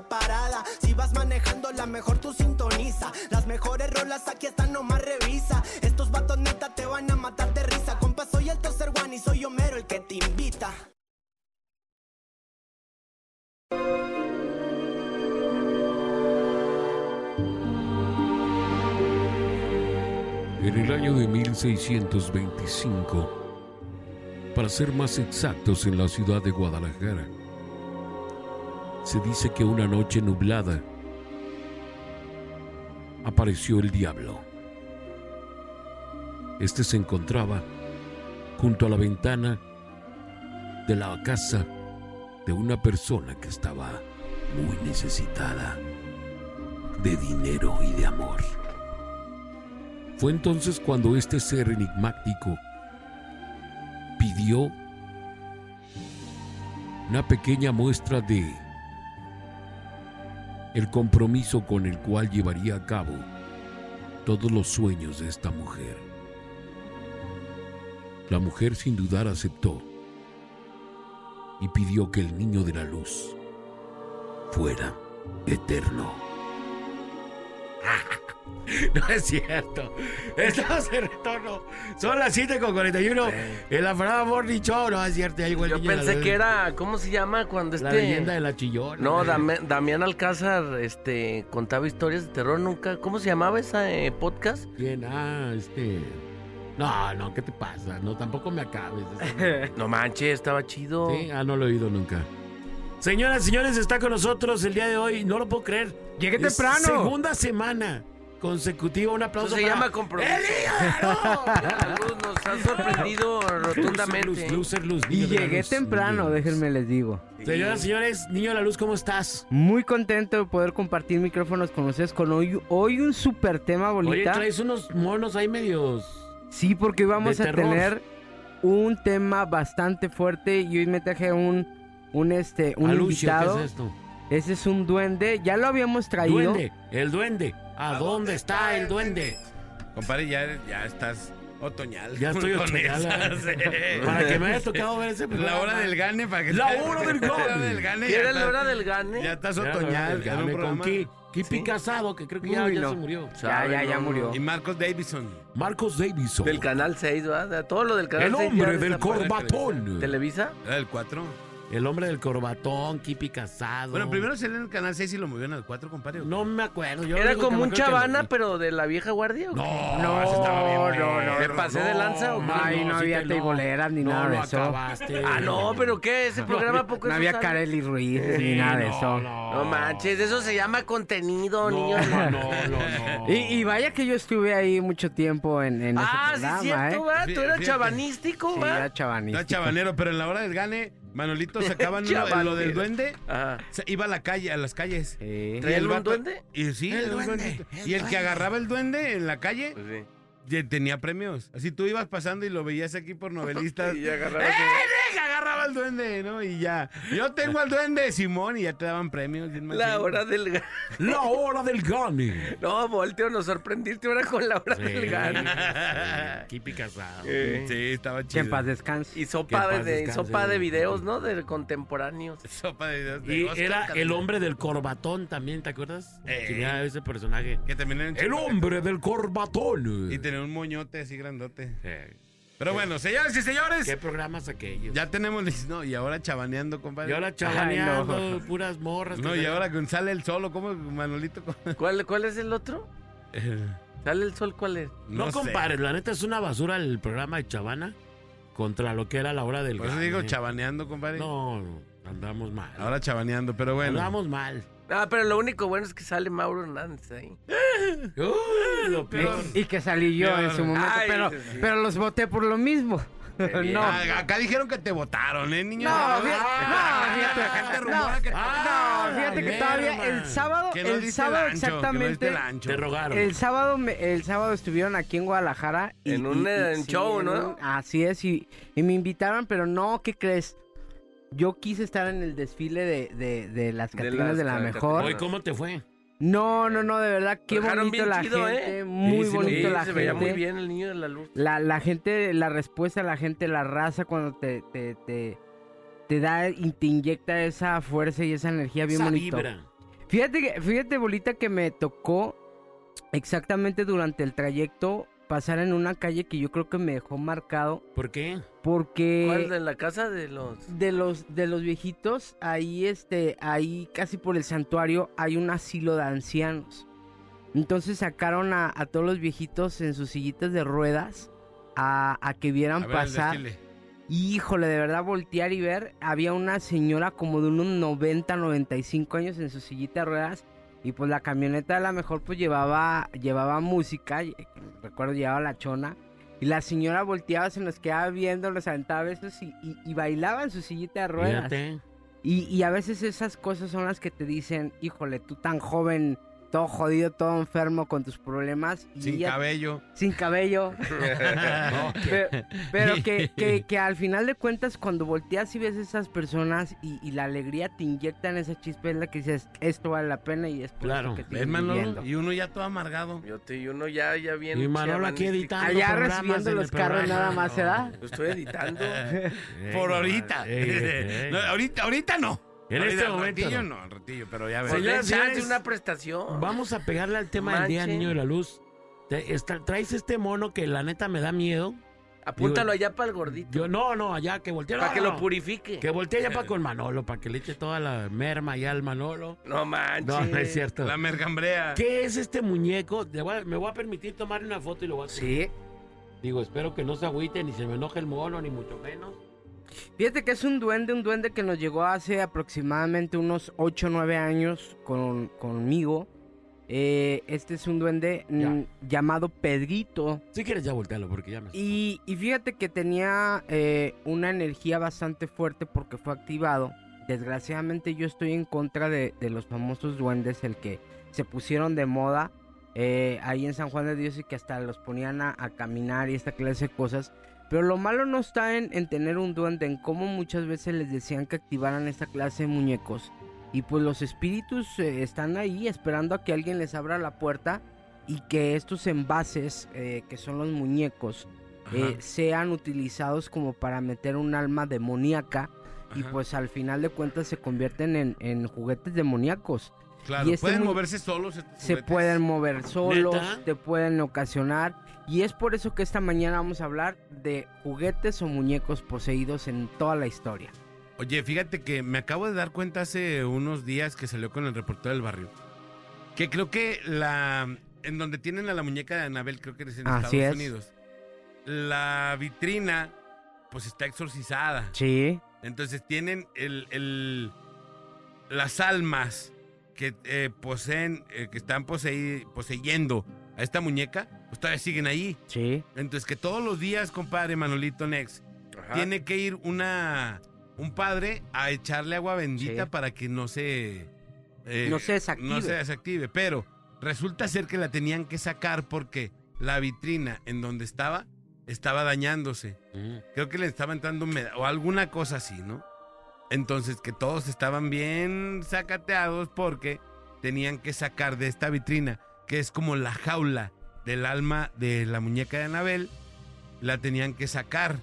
parada. Si vas manejando, la mejor tú sintoniza. Las mejores rolas aquí están, nomás revisa. Estos vatos neta te van a matar de risa. Compa, soy el tercer one y soy Homero el que te invita. En el año de 1625, para ser más exactos en la ciudad de Guadalajara, se dice que una noche nublada apareció el diablo. Este se encontraba junto a la ventana de la casa de una persona que estaba muy necesitada de dinero y de amor. Fue entonces cuando este ser enigmático pidió una pequeña muestra de el compromiso con el cual llevaría a cabo todos los sueños de esta mujer. La mujer sin dudar aceptó y pidió que el niño de la luz fuera eterno. No es cierto. Estamos en retorno. Son las 7 con 41. En la parada Morning Show. No es cierto. Ahí, güey, Yo pensé que era, ¿cómo se llama? Cuando este... La leyenda de la chillona. No. Dame- Damián Alcázar este, contaba historias de terror nunca. ¿Cómo se llamaba ese eh, podcast? ¿Quién? Ah, este. No, no, ¿qué te pasa? No, tampoco me acabes. No manches, estaba chido. Sí, ah, no lo he oído nunca. Señoras, señores, está con nosotros el día de hoy. No lo puedo creer. Llegué Es temprano. Segunda semana consecutiva. Un aplauso Eso se para llama compromiso. La luz nos ha sorprendido rotundamente. Luz, loser, luz, Y niño de la llegué luz, temprano, niño luz. déjenme les digo. Señoras, señores, niño de la luz, ¿cómo estás? Muy contento de poder compartir micrófonos con ustedes con hoy, hoy un super tema, Oye, bolita. traes unos monos ahí medios. Sí, porque vamos a terror. tener un tema bastante fuerte y hoy me traje un, un este, un Alucio, invitado. ¿qué es esto? Ese es un duende, ya lo habíamos traído. Duende, el duende. ¿A, dónde está el duende? Compadre, ya, ya estás otoñal. Ya estoy con otoñal, ¿eh? Para que me haya tocado ver ese La hora del gane, para que La hora del La hora gane. del gane. ¿Qué ya estás- la hora del gane? Ya estás Ya, otoñal. del un gane, con Kipi Sí. Casado, que creo que ya, Uy, ya no. se murió. Ya, ya, ya murió. Y Marcos Davison. Marcos Davison. Del canal 6, ¿verdad? Todo lo del canal el 6. hombre ya del corbatón. ¿Televisa? Era el 4. El hombre del corbatón, Kipi Casado. Bueno, primero salió en el canal 6 y lo movieron al 4, compadre. No me acuerdo. Yo ¿Era como un chavana, pero de la vieja guardia? ¿o qué? No, No, ese estaba bien no, no, ¿Me pasé de lanza o qué? Ay, no había te- teiboleras ni no nada de eso. acabaste. Ah, no, pero ¿qué? ¿Ese programa poco No eso había sale? Kareli Ruiz Sí, ni nada de no, eso. No, No manches, eso se llama contenido, No, niño. no, no, no. Y, y vaya que yo estuve ahí mucho tiempo en, en Ah, ese sí, es cierto, ¿eh? ¿verdad? Tú eras fíjate. chavanístico, Sí, ¿verdad? era chavanístico. Era chabanero, pero en la hora del gane, Manolito sacaban lo, lo del duende. Ajá. iba a la calle, a las calles. Sí. Y ¿Traían el vato- duende? Y sí, El un duende, el Y el que agarraba el duende en la calle Pues sí. tenía premios. Así tú ibas pasando y lo veías aquí por novelistas. Y agarraba ¡Eh, agarraba el duende! ¿no? Y ya. Yo tengo al duende, Simón, y ya te daban premios. La hora del gane. La hora del gane. No, Volteo, nos sorprendiste ahora con la hora del gane. Kipi Casado. Eh, Sí, estaba Que chido. en paz descanse. Y Que sopa de, descanse. sopa de videos, ¿no? De contemporáneos. Sopa de de Y Oscar era el hombre del corbatón también, ¿te acuerdas? Eh. Tenía ese personaje. Que también era un El hombre del corbatón. Y tenía un moñote así grandote. Eh, Pero bueno, señores y señores. ¿Qué programas aquellos? Ya tenemos. No, y ahora chabaneando, compadre. Y ahora Ay, no. puras morras. No, y ahora con sale el solo, ¿cómo, Manolito? ¿Cuál, ¿Cuál es el otro? ¿Sale el sol cuál es? No, sé. compares, la neta es una basura el programa de Chavana contra lo que era la hora del Por eso digo chabaneando, compadre. No, no, andamos mal. Ahora chabaneando, pero bueno. Andamos mal. Ah, pero lo único bueno es que sale Mauro Hernández ahí. Uy, lo peor. Y, y que salí yo en su momento, Ay, pero, sí, sí. pero los voté por lo mismo. no. Ah, Acá dijeron que te votaron, ¿eh, niño? No, fíjate, no, fíjate, que te- no, fíjate que mierda. todavía el sábado, el sábado el ancho, que no diste exactamente, el ancho. Te rogaron. el sábado, me- el sábado estuvieron aquí en Guadalajara. Y, En un, y- y- sí, show, ¿no? así es, y, y me invitaron, pero no, ¿qué crees? Yo quise estar en el desfile de, de, de las Catrinas de la mejor. ¿cómo te fue? No, no, no, de verdad, qué Dejaron bonito la chido, gente, ¿eh? muy Sí, sí, bonito Sí, la se gente. veía muy bien el niño de la luz. La, la gente, la respuesta la gente, la raza cuando te, te, te, te da y te inyecta esa fuerza y esa energía bien Esa bonito. vibra. Fíjate, que- fíjate, bolita, que me tocó exactamente durante el trayecto pasar en una calle que yo creo que me dejó marcado ¿Por qué? porque ¿Cuál de la casa de los...? de los de los viejitos ahí este ahí casi por el santuario hay un asilo de ancianos. Entonces sacaron a, a todos los viejitos en sus sillitas de ruedas a, a que vieran A ver, pasar. Híjole, de verdad voltear y ver, había una señora como de unos 90, 95 años en su sillita de ruedas y pues la camioneta a lo mejor pues llevaba llevaba música, recuerdo llevaba la chona y la señora volteaba, se nos quedaba viendo, los aventaba besos y, y- y bailaba en su sillita de ruedas. Y, y a veces esas cosas son las que te dicen, híjole, tú tan joven, todo jodido, todo enfermo con tus problemas. Y Sin ella- cabello. Sin cabello. pero pero que, que, que al final de cuentas, cuando volteas y ves esas personas y, y la alegría te inyectan esa chispa, es la que dices, esto vale la pena y es por Claro. eso que te ¿Ves, Manolo? Y uno ya todo amargado. Yo te, y uno ya, ya bien... Y Manolo aquí editando. Allá programas recibiendo en los carros nada más, ¿se da? Lo estoy editando. Por ahorita. No, ahorita, ahorita no. En este al momento ratillo no. al ratillo, pero ya ves. Pues Señoras señores, una prestación. Vamos a pegarle al tema del Día. Niño de la Luz. Te- está- traes este mono que la neta me da miedo. Apúntalo Digo, allá para el gordito. Yo, no, no, allá que voltee. para no, que no. lo purifique. Que voltee allá para con Manolo, para que le eche toda la merma allá al Manolo. No manches. No, no es cierto. La mergambrea. ¿Qué es este muñeco? Le voy a- me voy a permitir tomar una foto y lo voy a Sí. Digo, espero que no se agüite, ni se me enoje el mono, ni mucho menos. Fíjate que es un duende, un duende que nos llegó hace aproximadamente unos 8 o 9 años con, conmigo. Eh, este es un duende Ya. llamado Pedrito. Si quieres ya voltealo, porque ya me... Y, y fíjate que tenía eh, una energía bastante fuerte porque fue activado. Desgraciadamente yo estoy en contra de, de los famosos duendes, el que se pusieron de moda eh, ahí en San Juan de Dios y que hasta los ponían a, a caminar y esta clase de cosas. Pero lo malo no está en, en tener un duende, en cómo muchas veces les decían que activaran esta clase de muñecos. Y pues los espíritus eh, están ahí esperando a que alguien les abra la puerta y que estos envases, eh, que son los muñecos, eh, sean utilizados como para meter un alma demoníaca y pues al final de cuentas se convierten en, en juguetes demoníacos. Claro, y este pueden moverse solos. Se pueden mover solos, ¿Neta? te pueden ocasionar y es por eso que esta mañana vamos a hablar de juguetes o muñecos poseídos en toda la historia. Oye, fíjate que me acabo de dar cuenta hace unos días que salió con el reportero del barrio. Que creo que la. En donde tienen a la muñeca de Anabel, creo que es en Así Estados es. Unidos. La vitrina, pues está exorcizada. Sí, Entonces tienen el, el- las almas que eh, poseen, eh, que están poseí- poseyendo a esta muñeca, pues todavía siguen ahí. sí. Entonces que todos los días, compadre Manolito Nex, Ajá. tiene que ir una un padre a echarle agua bendita Sí. para que no se eh, No se desactive. no se desactive. Pero resulta ser que la tenían que sacar porque la vitrina en donde estaba estaba dañándose. Mm. Creo que le estaba entrando humedad o alguna cosa así, ¿no? Entonces que todos estaban bien sacateados porque tenían que sacar de esta vitrina, que es como la jaula del alma de la muñeca de Anabel, la tenían que sacar.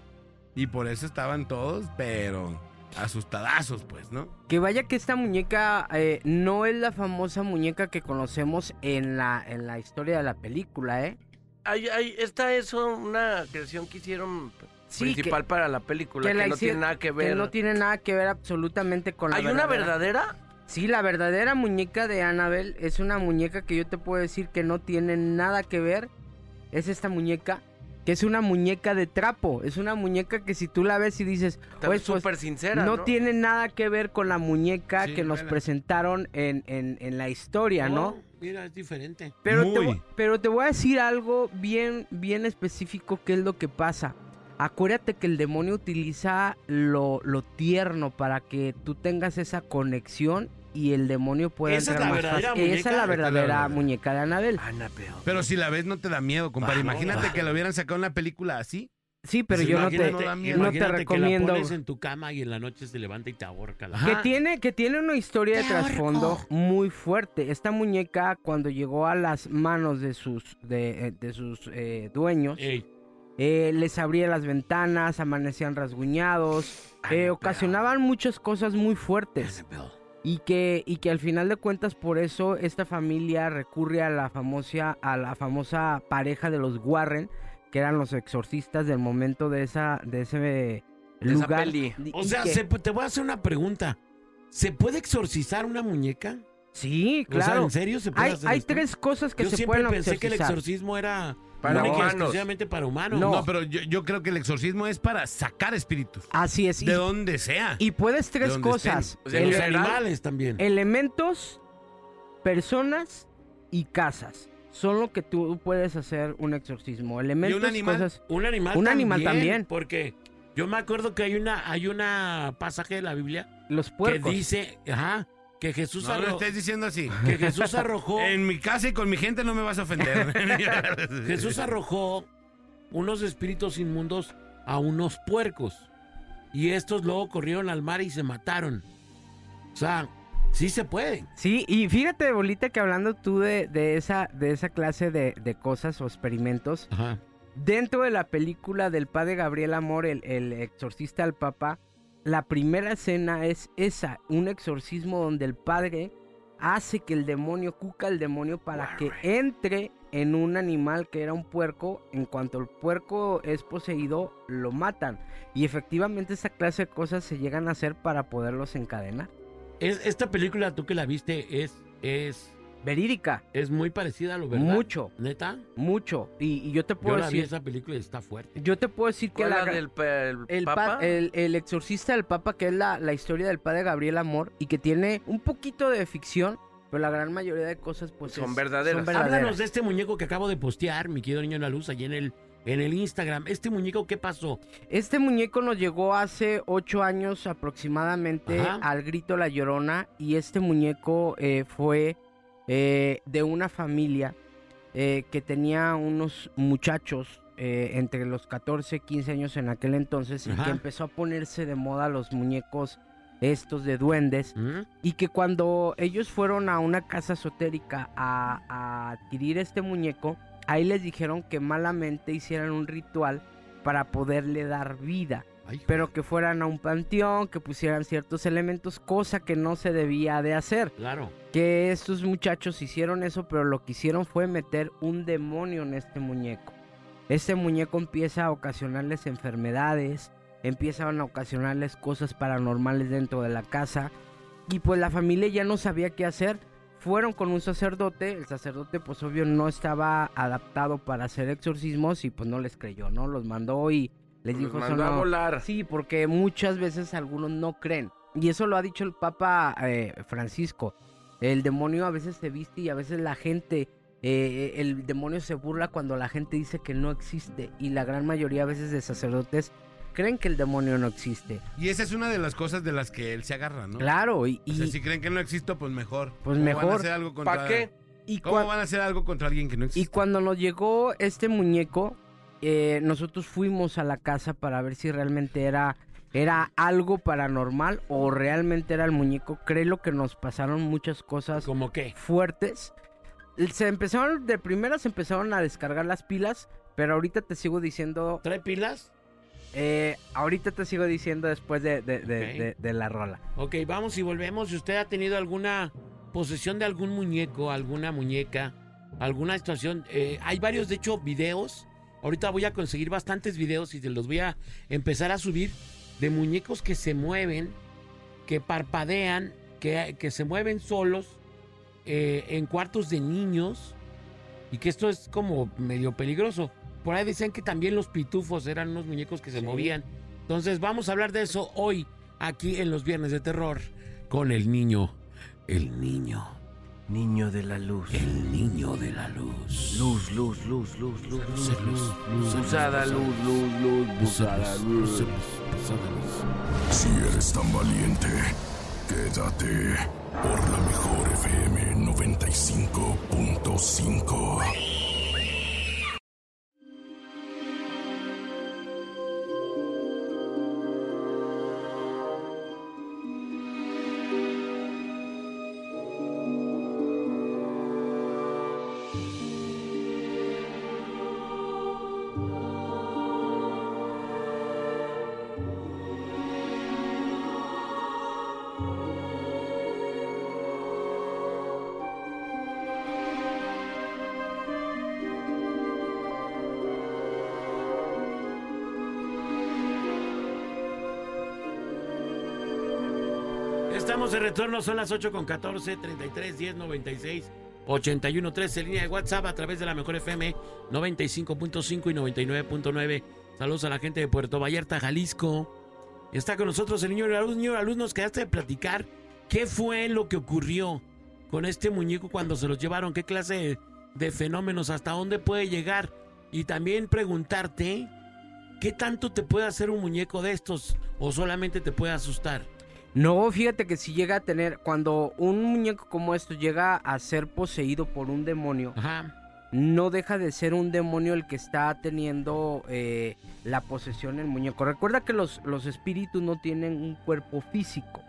Y por eso estaban todos, pero asustadazos, pues, ¿no? Que vaya que esta muñeca eh, no es la famosa muñeca que conocemos en la, en la historia de la película, ¿eh? Hay, hay, esta es una creación que hicieron Sí, principal para la película, que, la no tiene nada que ver. Que no tiene nada que ver absolutamente con la ¿Hay una verdadera? Sí, la verdadera muñeca de Annabelle es una muñeca que yo te puedo decir que no tiene nada que ver. Es esta muñeca, que es una muñeca de trapo. Es una muñeca que si tú la ves y dices, pues, pues, súper sincera, no, ¿no? tiene nada que ver con la muñeca Sí, que nos presentaron en, en- en la historia, ¿no? Mira, es diferente. Pero te, Muy. pero te voy a decir algo bien, bien específico que es lo que pasa. Acuérdate que el demonio utiliza lo, lo tierno para que tú tengas esa conexión y el demonio pueda ¿Esa es entrar la más fácil. Esa es la verdadera muñeca de Anabel. Annabelle. Pero si la ves no te da miedo, compadre. Vamos, Imagínate que lo hubieran sacado una película así. Sí, pero Pues yo no te, no da miedo. no te recomiendo. Que la pones en tu cama y en la noche se levanta y te ahorca. La... Que tiene, que tiene una historia de trasfondo muy fuerte. Esta muñeca, cuando llegó a las manos de sus, de, eh, de sus eh, dueños, Ey, eh, les abría las ventanas, amanecían rasguñados, eh, ocasionaban muchas cosas muy fuertes. Y que, y que al final de cuentas por eso esta familia recurre a la famosa, a la famosa pareja de los Warren, que eran los exorcistas del momento de esa, de ese De esa lugar. peli. O sea, que- se- te voy a hacer una pregunta. ¿Se puede exorcizar una muñeca? sí, O sea, claro. ¿en serio se puede Hay, hacer hay esto? tres cosas que Yo se siempre pueden pensé que el exorcizar. exorcismo era Para y humanos. exclusivamente para humanos. No. No, pero yo, yo creo que el exorcismo es para sacar espíritus. Así es. Y, De donde sea. y puedes tres cosas. estén. O sea, De los animales también. elementos, personas y casas. Son lo que tú puedes hacer un exorcismo. Elementos, animal? cosas. Un animal Un también. animal también. Porque yo me acuerdo que hay una, hay una pasaje de la Biblia Los que puercos. dice, ajá, que Jesús, No lo arro- estés diciendo así. que Jesús arrojó, En mi casa y con mi gente no me vas a ofender. Jesús arrojó unos espíritus inmundos a unos puercos. Y estos luego corrieron al mar y se mataron. O sea, sí se puede. Sí, y fíjate, Bolita, que hablando tú de, de esa, de esa clase de, de cosas o experimentos, Ajá. dentro de la película del padre Gabriel Amor, el, el exorcista al papa, la primera escena es esa, un exorcismo donde el padre hace que el demonio, cuca el demonio para que entre en un animal que era un puerco. En cuanto el puerco es poseído, lo matan. Y efectivamente esa clase de cosas se llegan a hacer para poderlos encadenar. Es, esta película, tú que la viste, es, es, Verídica, es muy parecida a lo verdad. mucho, ¿Neta? mucho. Y, y yo te Yo puedo la vi decir, esa película y está fuerte. yo te puedo decir que ¿Cuál la, la del el el, pa- papa? el, el exorcista del Papa, que es la, la historia del padre Gabriel Amor, y que tiene un poquito de ficción, pero la gran mayoría de cosas pues Son es- verdaderas. Háblanos de este muñeco que acabo de postear, mi querido niño en la luz, allí en el, en el Instagram. ¿Este muñeco qué pasó? Este muñeco nos llegó hace ocho años aproximadamente Ajá. al grito La Llorona, y este muñeco eh, fue eh, de una familia eh, que tenía unos muchachos eh, entre los 14 15 años en aquel entonces, y que empezó a ponerse de moda los muñecos estos de duendes. ¿Mm? Y que cuando ellos fueron a una casa esotérica a, a adquirir este muñeco, ahí les dijeron que malamente hicieran un ritual para poderle dar vida. Ay, Pero que fueran a un panteón, que pusieran ciertos elementos, cosa que no se debía de hacer. Claro. Que estos muchachos hicieron eso, pero lo que hicieron fue meter un demonio en este muñeco. Este muñeco empieza a ocasionarles enfermedades, empiezan a ocasionarles cosas paranormales dentro de la casa. Y pues la familia ya no sabía qué hacer. Fueron con un sacerdote, el sacerdote pues obvio no estaba adaptado para hacer exorcismos y pues no les creyó, ¿no? Los mandó y les Los dijo, "Eso mandó a no". volar. Sí, porque muchas veces algunos no creen. Y eso lo ha dicho el Papa eh, Francisco. El demonio a veces se viste y a veces la gente, eh, el demonio se burla cuando la gente dice que no existe. Y la gran mayoría a veces de sacerdotes creen que el demonio no existe. Y esa es una de las cosas de las que él se agarra, ¿no? Claro, y, O sea, y, si creen que no existo, pues mejor. Pues ¿Cómo Van mejor. a hacer algo contra... ¿Para qué? y ¿Cómo van a hacer algo contra alguien que no y existe? cuando nos llegó este muñeco, eh, nosotros fuimos a la casa para ver si realmente era, era algo paranormal o realmente era el muñeco. Creo que nos pasaron muchas cosas ¿Cómo qué? fuertes. Se empezaron, de primera se empezaron a descargar las pilas, pero ahorita te sigo diciendo, ¿Trae pilas? eh, ahorita te sigo diciendo después de, de- de- Ok. de- de la rola. Ok, vamos y volvemos. Si usted ha tenido alguna posesión de algún muñeco, alguna muñeca, alguna situación, eh, hay varios, de hecho, videos. Ahorita voy a conseguir bastantes videos y se los voy a empezar a subir de muñecos que se mueven, que parpadean, que, que se mueven solos eh, en cuartos de niños y que esto es como medio peligroso. Por ahí decían que también los pitufos eran unos muñecos que se movían. Entonces vamos a hablar de eso hoy, aquí en los Viernes de Terror, con el niño, el niño Niño de la luz. El niño de la luz. Luz, luz, luz, luz, luz, luz, Luz, luz. luz, Usada luz, luz, luz, luz, usada luz. Usada luz. Si eres tan valiente, quédate por la mejor FM 95.5. Estamos de retorno, son las 8 con 14, 33, 10, 96, 81, 13, línea de WhatsApp a través de la mejor FM 95.5 y 99.9. Saludos a la gente de Puerto Vallarta, Jalisco. Está con nosotros el niño de la luz. Niño la luz, nos quedaste de platicar qué fue lo que ocurrió con este muñeco cuando se los llevaron, qué clase de fenómenos, hasta dónde puede llegar. Y también preguntarte, ¿qué tanto te puede hacer un muñeco de estos o solamente te puede asustar? No, fíjate que si llega a tener, cuando un muñeco como esto llega a ser poseído por un demonio, Ajá. no deja de ser un demonio el que está teniendo eh, la posesión del muñeco. Recuerda que los, los espíritus no tienen un cuerpo físico.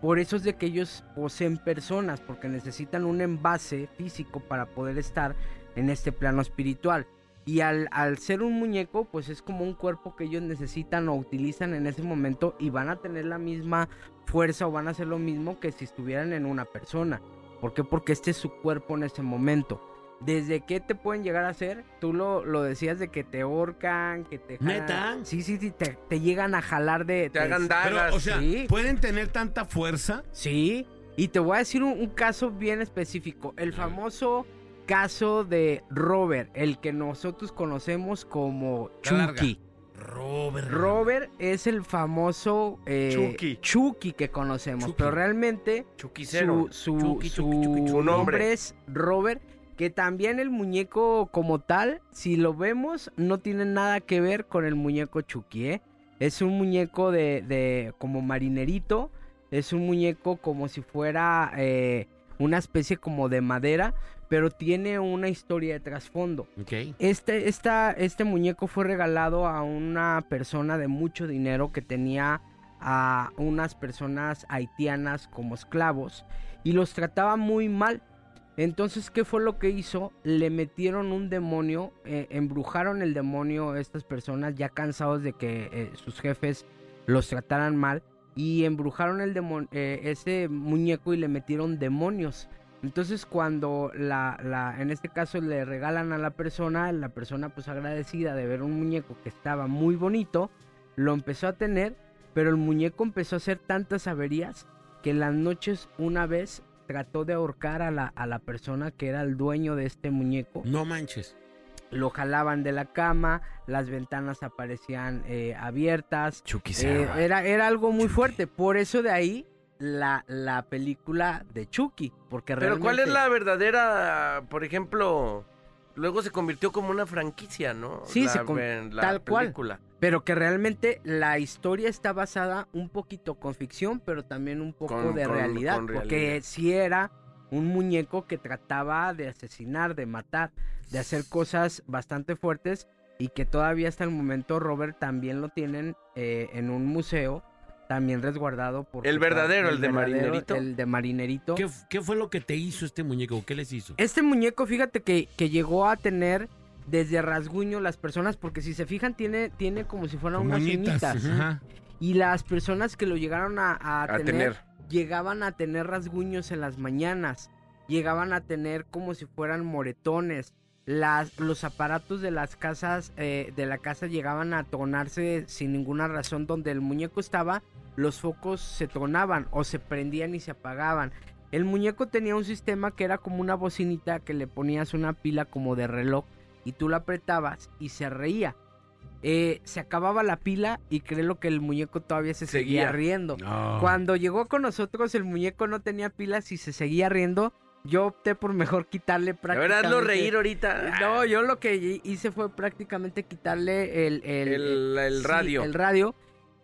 Por eso es de que ellos poseen personas, porque necesitan un envase físico para poder estar en este plano espiritual. Y al, al ser un muñeco, pues es como un cuerpo que ellos necesitan o utilizan en ese momento y van a tener la misma fuerza o van a hacer lo mismo que si estuvieran en una persona. ¿Por qué? Porque este es su cuerpo en ese momento. ¿Desde qué te pueden llegar a hacer? Tú lo, lo decías de que te ahorcan, que te jalan- ¿Neta? Sí, sí, sí, te, te llegan a jalar de... Te hagan Pero, dagas. o sea, sí. ¿pueden tener tanta fuerza? Sí, y te voy a decir un, un caso bien específico. El famoso caso de Robert, el que nosotros conocemos como La larga. Chucky. Robert. Robert es el famoso eh, Chucky. Chucky que conocemos, Chucky. pero realmente su, su, Chucky. Su nombre. nombre es Robert, que también el muñeco como tal, si lo vemos, no tiene nada que ver con el muñeco Chucky, ¿eh? Es un muñeco de, de como marinerito, es un muñeco como si fuera eh, una especie como de madera, pero tiene una historia de trasfondo. Este, esta, este muñeco fue regalado a una persona de mucho dinero que tenía a unas personas haitianas como esclavos y los trataba muy mal. Entonces, ¿qué fue lo que hizo? Le metieron un demonio, eh, embrujaron el demonio a estas personas ya cansados de que eh, sus jefes los trataran mal y embrujaron el eh, ese muñeco y le metieron demonios. Entonces cuando la, la, en este caso le regalan a la persona, la persona pues agradecida de ver un muñeco que estaba muy bonito, lo empezó a tener, pero el muñeco empezó a hacer tantas averías que en las noches una vez trató de ahorcar a la, a la persona que era el dueño de este muñeco. No manches. Lo jalaban de la cama, las ventanas aparecían eh, abiertas, eh, era, era algo muy fuerte. Por eso de ahí la, la película de Chucky. Porque Pero ¿cuál es la verdadera, por ejemplo, luego se convirtió como una franquicia, ¿no? Sí, La- se con- la tal cual. película. Pero que realmente la historia está basada un poquito con ficción, pero también un poco Con- de con- realidad. porque sí era un muñeco que trataba de asesinar, de matar, de hacer cosas bastante fuertes y que todavía hasta el momento Robert también lo tienen eh, en un museo, también resguardado por... El verdadero, el de Marinerito. El de Marinerito. ¿Qué, qué fue lo que te hizo este muñeco? ¿Qué les hizo? Este muñeco, fíjate que, que llegó a tener desde rasguño las personas, porque si se fijan, tiene, tiene como si fueran unas uñitas. Y las personas que lo llegaron a, a A tener, tener. llegaban a tener rasguños en las mañanas, llegaban a tener como si fueran moretones. Las, los aparatos de las casas, eh, de la casa llegaban a tronarse sin ninguna razón. Donde el muñeco estaba, los focos se tronaban o se prendían y se apagaban. El muñeco tenía un sistema que era como una bocinita que le ponías una pila como de reloj y tú la apretabas y se reía. Eh, se acababa la pila y créelo que el muñeco todavía se seguía, Seguía. riendo. No. Cuando llegó con nosotros el muñeco no tenía pilas y se seguía riendo. Yo opté por mejor quitarle A ver, prácticamente... hazlo reír ahorita. No, yo lo que hice fue prácticamente quitarle el... El, El- el sí, radio. el radio.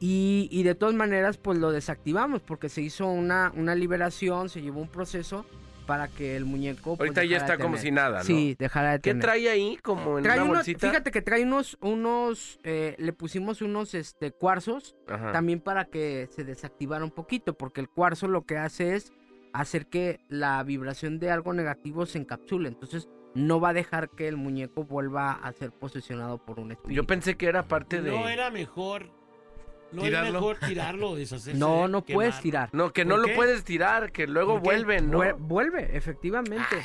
Y, y de todas maneras, pues lo desactivamos porque se hizo una, una liberación, se llevó un proceso para que el muñeco... pues, Ahorita ya de está como si nada, ¿no? Sí, dejara de ¿Qué tener. trae ahí como en Trae una bolsita? fíjate que trae unos, unos, eh, le pusimos unos este, cuarzos Ajá. también para que se desactivara un poquito, porque el cuarzo lo que hace es hacer que la vibración de algo negativo se encapsule, entonces no va a dejar que el muñeco vuelva a ser posesionado por un espíritu. Yo pensé que era parte de... No era mejor. No ¿Tirarlo? es mejor tirarlo, deshacerse. no, no puedes tirar. No, que ¿Por no lo puedes tirar, que luego vuelven, ¿no? Vuel- Vuelve, efectivamente.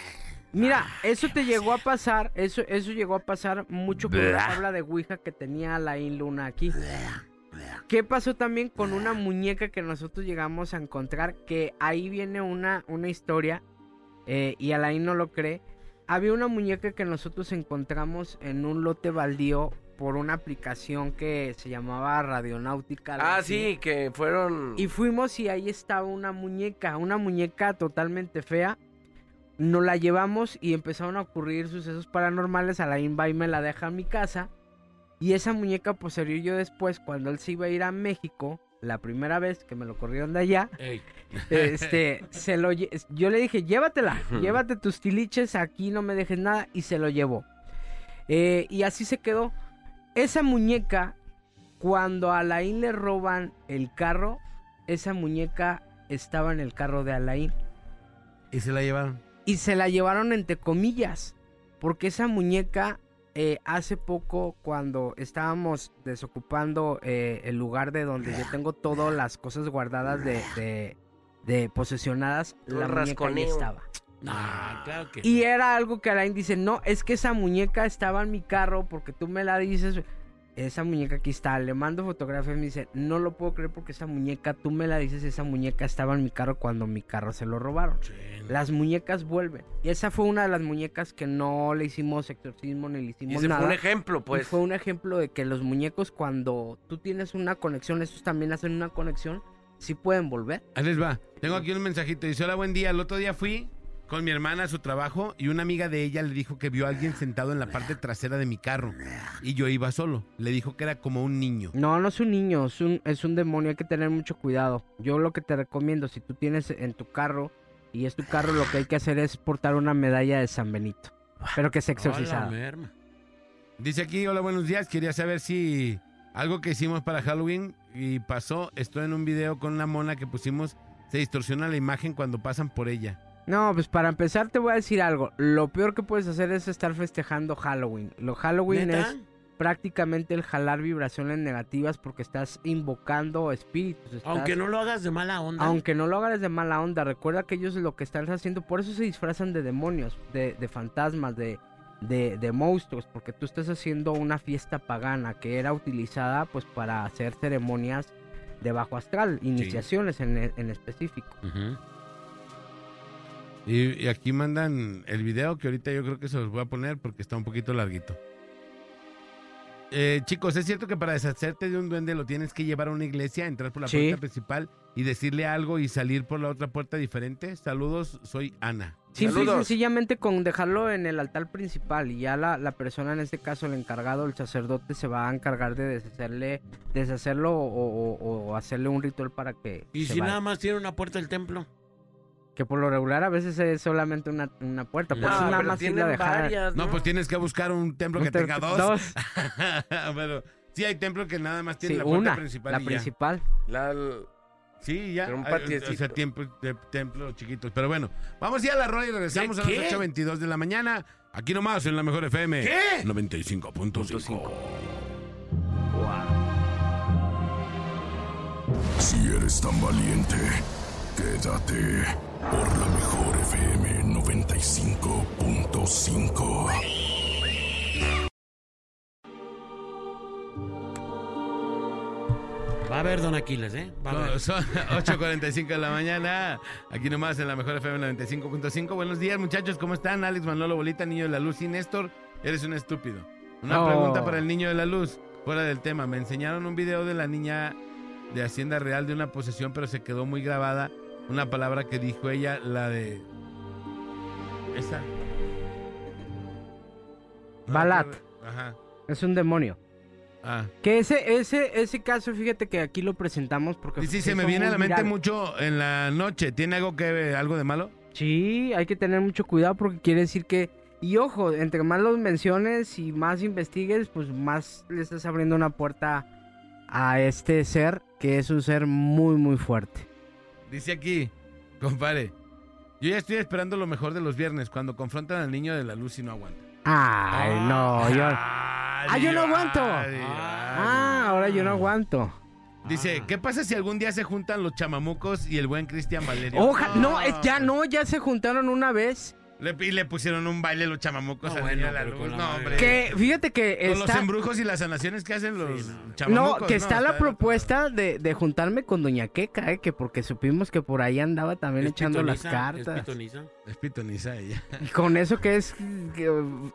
Mira, eso te llegó a pasar, eso, eso llegó a pasar mucho con la tabla de Ouija que tenía la Luna aquí. ¿Qué pasó también con una muñeca que nosotros llegamos a encontrar? Que ahí viene una, una historia, eh, y Alain no lo cree. Había una muñeca que nosotros encontramos en un lote baldío por una aplicación que se llamaba Radionáutica. Ah, así. sí, que fueron... Y fuimos y ahí estaba una muñeca, una muñeca totalmente fea. Nos la llevamos y empezaron a ocurrir sucesos paranormales. Alain va y me la deja en mi casa. Y esa muñeca posterior yo después, cuando él se iba a ir a México, la primera vez que me lo corrieron de allá, Ey, este, se lo yo le dije, llévatela, llévate tus tiliches, aquí no me dejes nada, y se lo llevó. Eh, y así se quedó. Esa muñeca, cuando a Alain le roban el carro, esa muñeca estaba en el carro de Alain. Y se la llevaron. Y se la llevaron entre comillas, porque esa muñeca eh, hace poco cuando estábamos desocupando eh, el lugar de donde yo tengo todas las cosas guardadas de, de, de posesionadas, la muñeca ahí estaba. no, claro que Y era algo que Alain dice, no, es que esa muñeca estaba en mi carro porque tú me la dices. Esa muñeca aquí está, le mando fotografía y me dice, no lo puedo creer porque esa muñeca, tú me la dices, esa muñeca estaba en mi carro cuando mi carro se lo robaron. Las muñecas vuelven. Y esa fue una de las muñecas que no le hicimos exorcismo ni le Y hicimos ese nada. fue un ejemplo, Y pues. fue un ejemplo de que los muñecos cuando tú tienes una conexión, estos también hacen una conexión, sí pueden volver. Ahí les va. Tengo aquí un mensajito. Dice, hola, buen día. El otro día fui con mi hermana a su trabajo y una amiga de ella le dijo que vio a alguien sentado en la parte trasera de mi carro. Y yo iba solo. Le dijo que era como un niño. No, no es un niño, es un, es un demonio, hay que tener mucho cuidado. Yo lo que te recomiendo, si tú tienes en tu carro y es tu carro, lo que hay que hacer es portar una medalla de San Benito. Pero que sea Hola, exorcizada. merma. Dice aquí, hola, buenos días. Quería saber si algo que hicimos para Halloween y pasó, estoy en un video con una mona que pusimos, se distorsiona la imagen cuando pasan por ella. No, pues para empezar te voy a decir algo. Lo peor que puedes hacer es estar festejando Halloween. Lo Halloween ¿Neta? es prácticamente el jalar vibraciones negativas porque estás invocando espíritus. estás- Aunque no lo hagas de mala onda. Aunque no lo hagas de mala onda, recuerda que ellos lo que están haciendo, por eso se disfrazan de demonios, de, de fantasmas, de, de, de monstruos, porque tú estás haciendo una fiesta pagana que era utilizada pues para hacer ceremonias de bajo astral, iniciaciones en, en específico. Y, y aquí mandan el video que ahorita yo creo que se los voy a poner porque está un poquito larguito. Eh, chicos, ¿es cierto que para deshacerte de un duende lo tienes que llevar a una iglesia, entrar por la Sí. puerta principal y decirle algo y salir por la otra puerta diferente? Saludos, soy Ana. Simple y Saludos. sencillamente con dejarlo en el altar principal y ya la, la persona, en este caso el encargado, el sacerdote, se va a encargar de deshacerle, deshacerlo o, o- o hacerle un ritual para que Y se si vaya. nada más tiene una puerta del templo. Que por lo regular a veces es solamente una, una puerta, por No, eso nada más irla a dejar varias, No, pues tienes que buscar un templo que Un tenga dos. Pero sí hay templos que nada más tienen Sí, la puerta una, principal. la y ya. principal. La- Sí, ya. Pero un Hay- patiecito. O sea, tiempo- de- templos chiquitos. Pero bueno, vamos ya a la rola y regresamos ¿Qué? a las ¿Qué? 8.22 de la mañana. Aquí nomás en la mejor FM. ¿Qué? 95.5. Si eres tan valiente, quédate por la mejor FM 95.5. Va a haber Don Aquiles, ¿eh? Va a haber. Son 8.45 de la mañana. Aquí nomás en la mejor FM 95.5. Buenos días, muchachos. ¿Cómo están? Alex Manolo Bolita, niño de la luz. Y Néstor, eres un estúpido. Una No. pregunta para el niño de la luz. Fuera del tema. Me enseñaron un video de la niña de Hacienda Real de una posesión, pero se quedó muy grabada una palabra que dijo ella, la de Esa. Balat. Ajá. Es un demonio. Ah. Que ese, ese, ese caso, fíjate que aquí lo presentamos porque... Sí, sí, se me viene a la mente viral. mucho en la noche. ¿Tiene algo que algo de malo? Sí, hay que tener mucho cuidado porque quiere decir que... Y ojo, entre más los menciones y más investigues, pues más le estás abriendo una puerta a este ser, que es un ser muy, muy fuerte. Dice aquí, compadre. Yo ya estoy esperando lo mejor de los viernes, cuando confrontan al niño de la luz y no aguanta. Ay, no, yo... Ah, yo no aguanto. Ah, ahora yo no aguanto. Dice, ¿qué pasa si algún día se juntan los chamamucos y el buen Cristian Valerio? Oja, no, es- ya no, ya se juntaron una vez. Le, y le pusieron un baile los chamamucos No, al bueno, la luz. No, hombre. Que fíjate que Con los embrujos y las sanaciones que hacen los Sí, no. chamamucos. No, que está la propuesta de, de juntarme con Doña Queca, eh, que porque supimos que por ahí andaba también ¿Es echando las pitoniza? ¿Es cartas. pitoniza? Es pitoniza ella. Y con eso que es que, uh,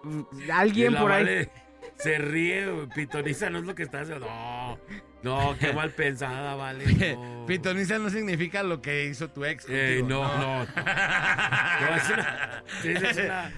alguien por ahí. Vale se ríe, pitoniza no es lo que está haciendo. No, no, qué mal pensada, vale. No. Pitoniza no significa lo que hizo tu ex. Eh, contigo, no, no. No, es una. sí, es una.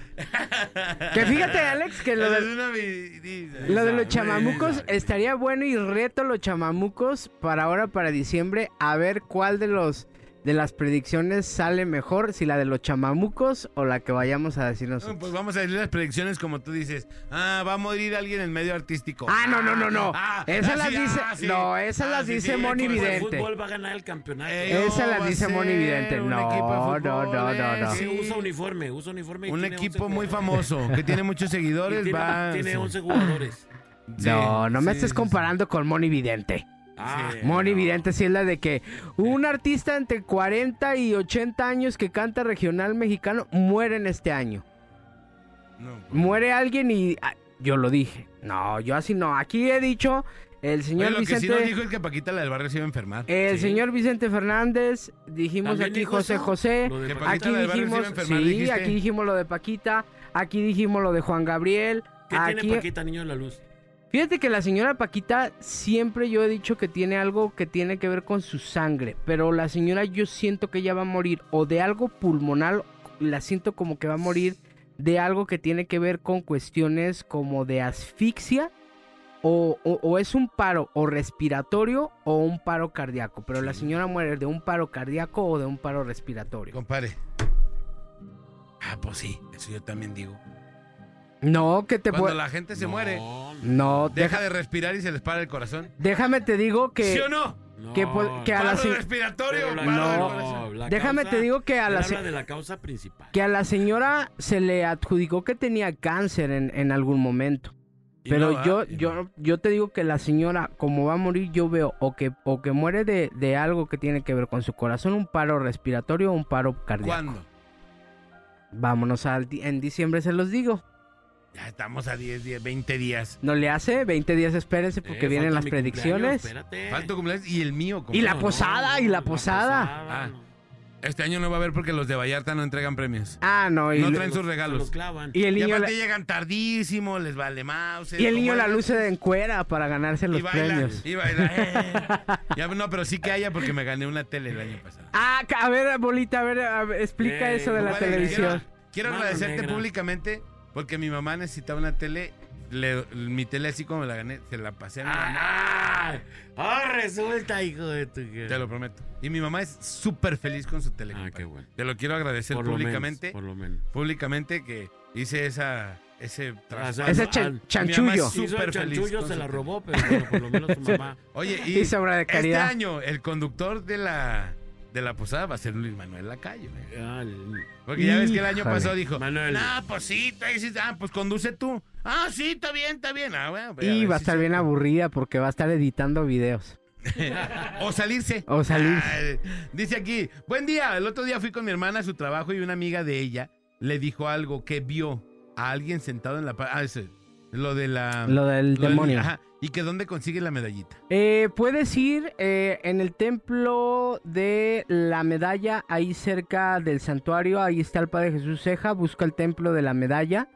Que fíjate, Alex, que lo Es de, lo de los chamamucos estaría bueno y reto los chamamucos para ahora, para diciembre, a ver cuál de los de las predicciones sale mejor, si la de los chamamucos o la que vayamos a decir No, nosotros. pues vamos a decir las predicciones como tú dices. Ah, va a morir alguien en medio artístico. Ah, no, no, no, no. Ah, esas ah, las sí, dice, ah, sí. no, esas Ah, las sí, dice sí, Moni el El Vidente. fútbol va a ganar el campeonato. Eh, Esa no, la va a dice Moni Vidente. No, no, no, no, no. Sí, usa uniforme, usa uniforme. y Un tiene equipo 11 muy famoso que tiene muchos seguidores. tiene, va, tiene sí. 11 jugadores. Sí, No, no me sí, estés sí, comparando con Moni Vidente. Ah, Moni no. Vidente sí es la de que un artista entre 40 y 80 años que canta regional mexicano muere en este año. No, pues. Muere alguien y ah, yo lo dije. No, yo así no. Aquí he dicho el Oye, señor lo que sí Vicente nos dijo es que Paquita la del barrio se iba a enfermar. el Sí. señor Vicente Fernández, dijimos ¿También aquí dijo José eso? José. Aquí dijimos, enfermar, sí, dijiste. aquí dijimos lo de Paquita, aquí dijimos lo de Juan Gabriel. ¿Qué aquí, tiene Paquita, niño de la luz? Fíjate que la señora Paquita siempre yo he dicho que tiene algo que tiene que ver con su sangre, pero la señora yo siento que ella va a morir o de algo pulmonar, la siento como que va a morir de algo que tiene que ver con cuestiones como de asfixia o, o- o es un paro o respiratorio o un paro cardíaco, pero la señora muere de un paro cardíaco o de un paro respiratorio. Compadre. Ah, pues sí, eso yo también digo. No, que te Cuando la gente se muere, No, No, deja deja- de respirar y se les para el corazón. déjame te digo que... ¿Sí o no? no. que po- que a la Paro respiratorio, la- No. la Déjame causa- te digo que a la se- de la causa principal. que a la señora se le adjudicó que tenía cáncer en, en algún momento. Y Pero no, yo, yo, no. yo te digo que la señora, como va a morir, yo veo o que, o que muere de, de algo que tiene que ver con su corazón, un paro respiratorio o un paro cardíaco. ¿Cuándo? Vámonos al en diciembre, se los digo. Ya estamos a 10, 10, 20 días. No le hace, 20 días espérense porque Eh, vienen falta las mi predicciones. cumpleaños, espérate. Falta cumpleaños y el mío. Y compadre. la posada, y la posada. Ah. Este año no va a haber porque los de Vallarta no entregan premios. Ah, no, y, No traen sus lo regalos. clavan. y el Y niño, aparte la, llegan tardísimo, les vale mouse. y el niño la luz se encuera para ganarse los y baila, premios. Y baila. eh. Ya, no, pero sí que haya porque me gané una tele el año pasado. Ah, ca- a ver, bolita, a ver, a ver, explica Eh, eso de la Compadre, televisión. Quiero, quiero Mano agradecerte negra. públicamente porque mi mamá necesitaba una tele. Le- mi tele así como me la gané, se la pasé a mi mamá. Ah, ah, resulta, hijo de tu... Te lo prometo. Y mi mamá es súper feliz con su tele. Ah, compadre. qué bueno. Te lo quiero agradecer Por lo públicamente. menos, por lo menos. Públicamente que hice esa, ese O sea, Ese ah, chan- chanchullo. mamá es Hizo el súper feliz chanchullo, con se la robó, pero bueno, por lo menos su mamá. Oye, y Hizo obra de este caridad. año el conductor de la, de la posada va a ser Luis Manuel Lacayo. Ah, el- Porque ya ves que el año Híjole. pasado dijo, Manuel. no, pues sí, tú ahí sí, ah, pues conduce tú. Ah, sí, está bien, está bien. Ah, bueno, pues, Y ver va a si estar se- bien aburrida porque va a estar editando videos. O salirse. O salirse. Ah, dice aquí, buen día. El otro día fui con mi hermana a su trabajo y una amiga de ella le dijo algo que vio a alguien sentado en la... pa- Ah, ese, lo de la... Lo del lo del- demonio. ajá, y que dónde consigue la medallita. Eh, puedes ir eh, en el templo de la medalla, ahí cerca del santuario, ahí está el Padre Jesús Ceja, busca el templo de la medalla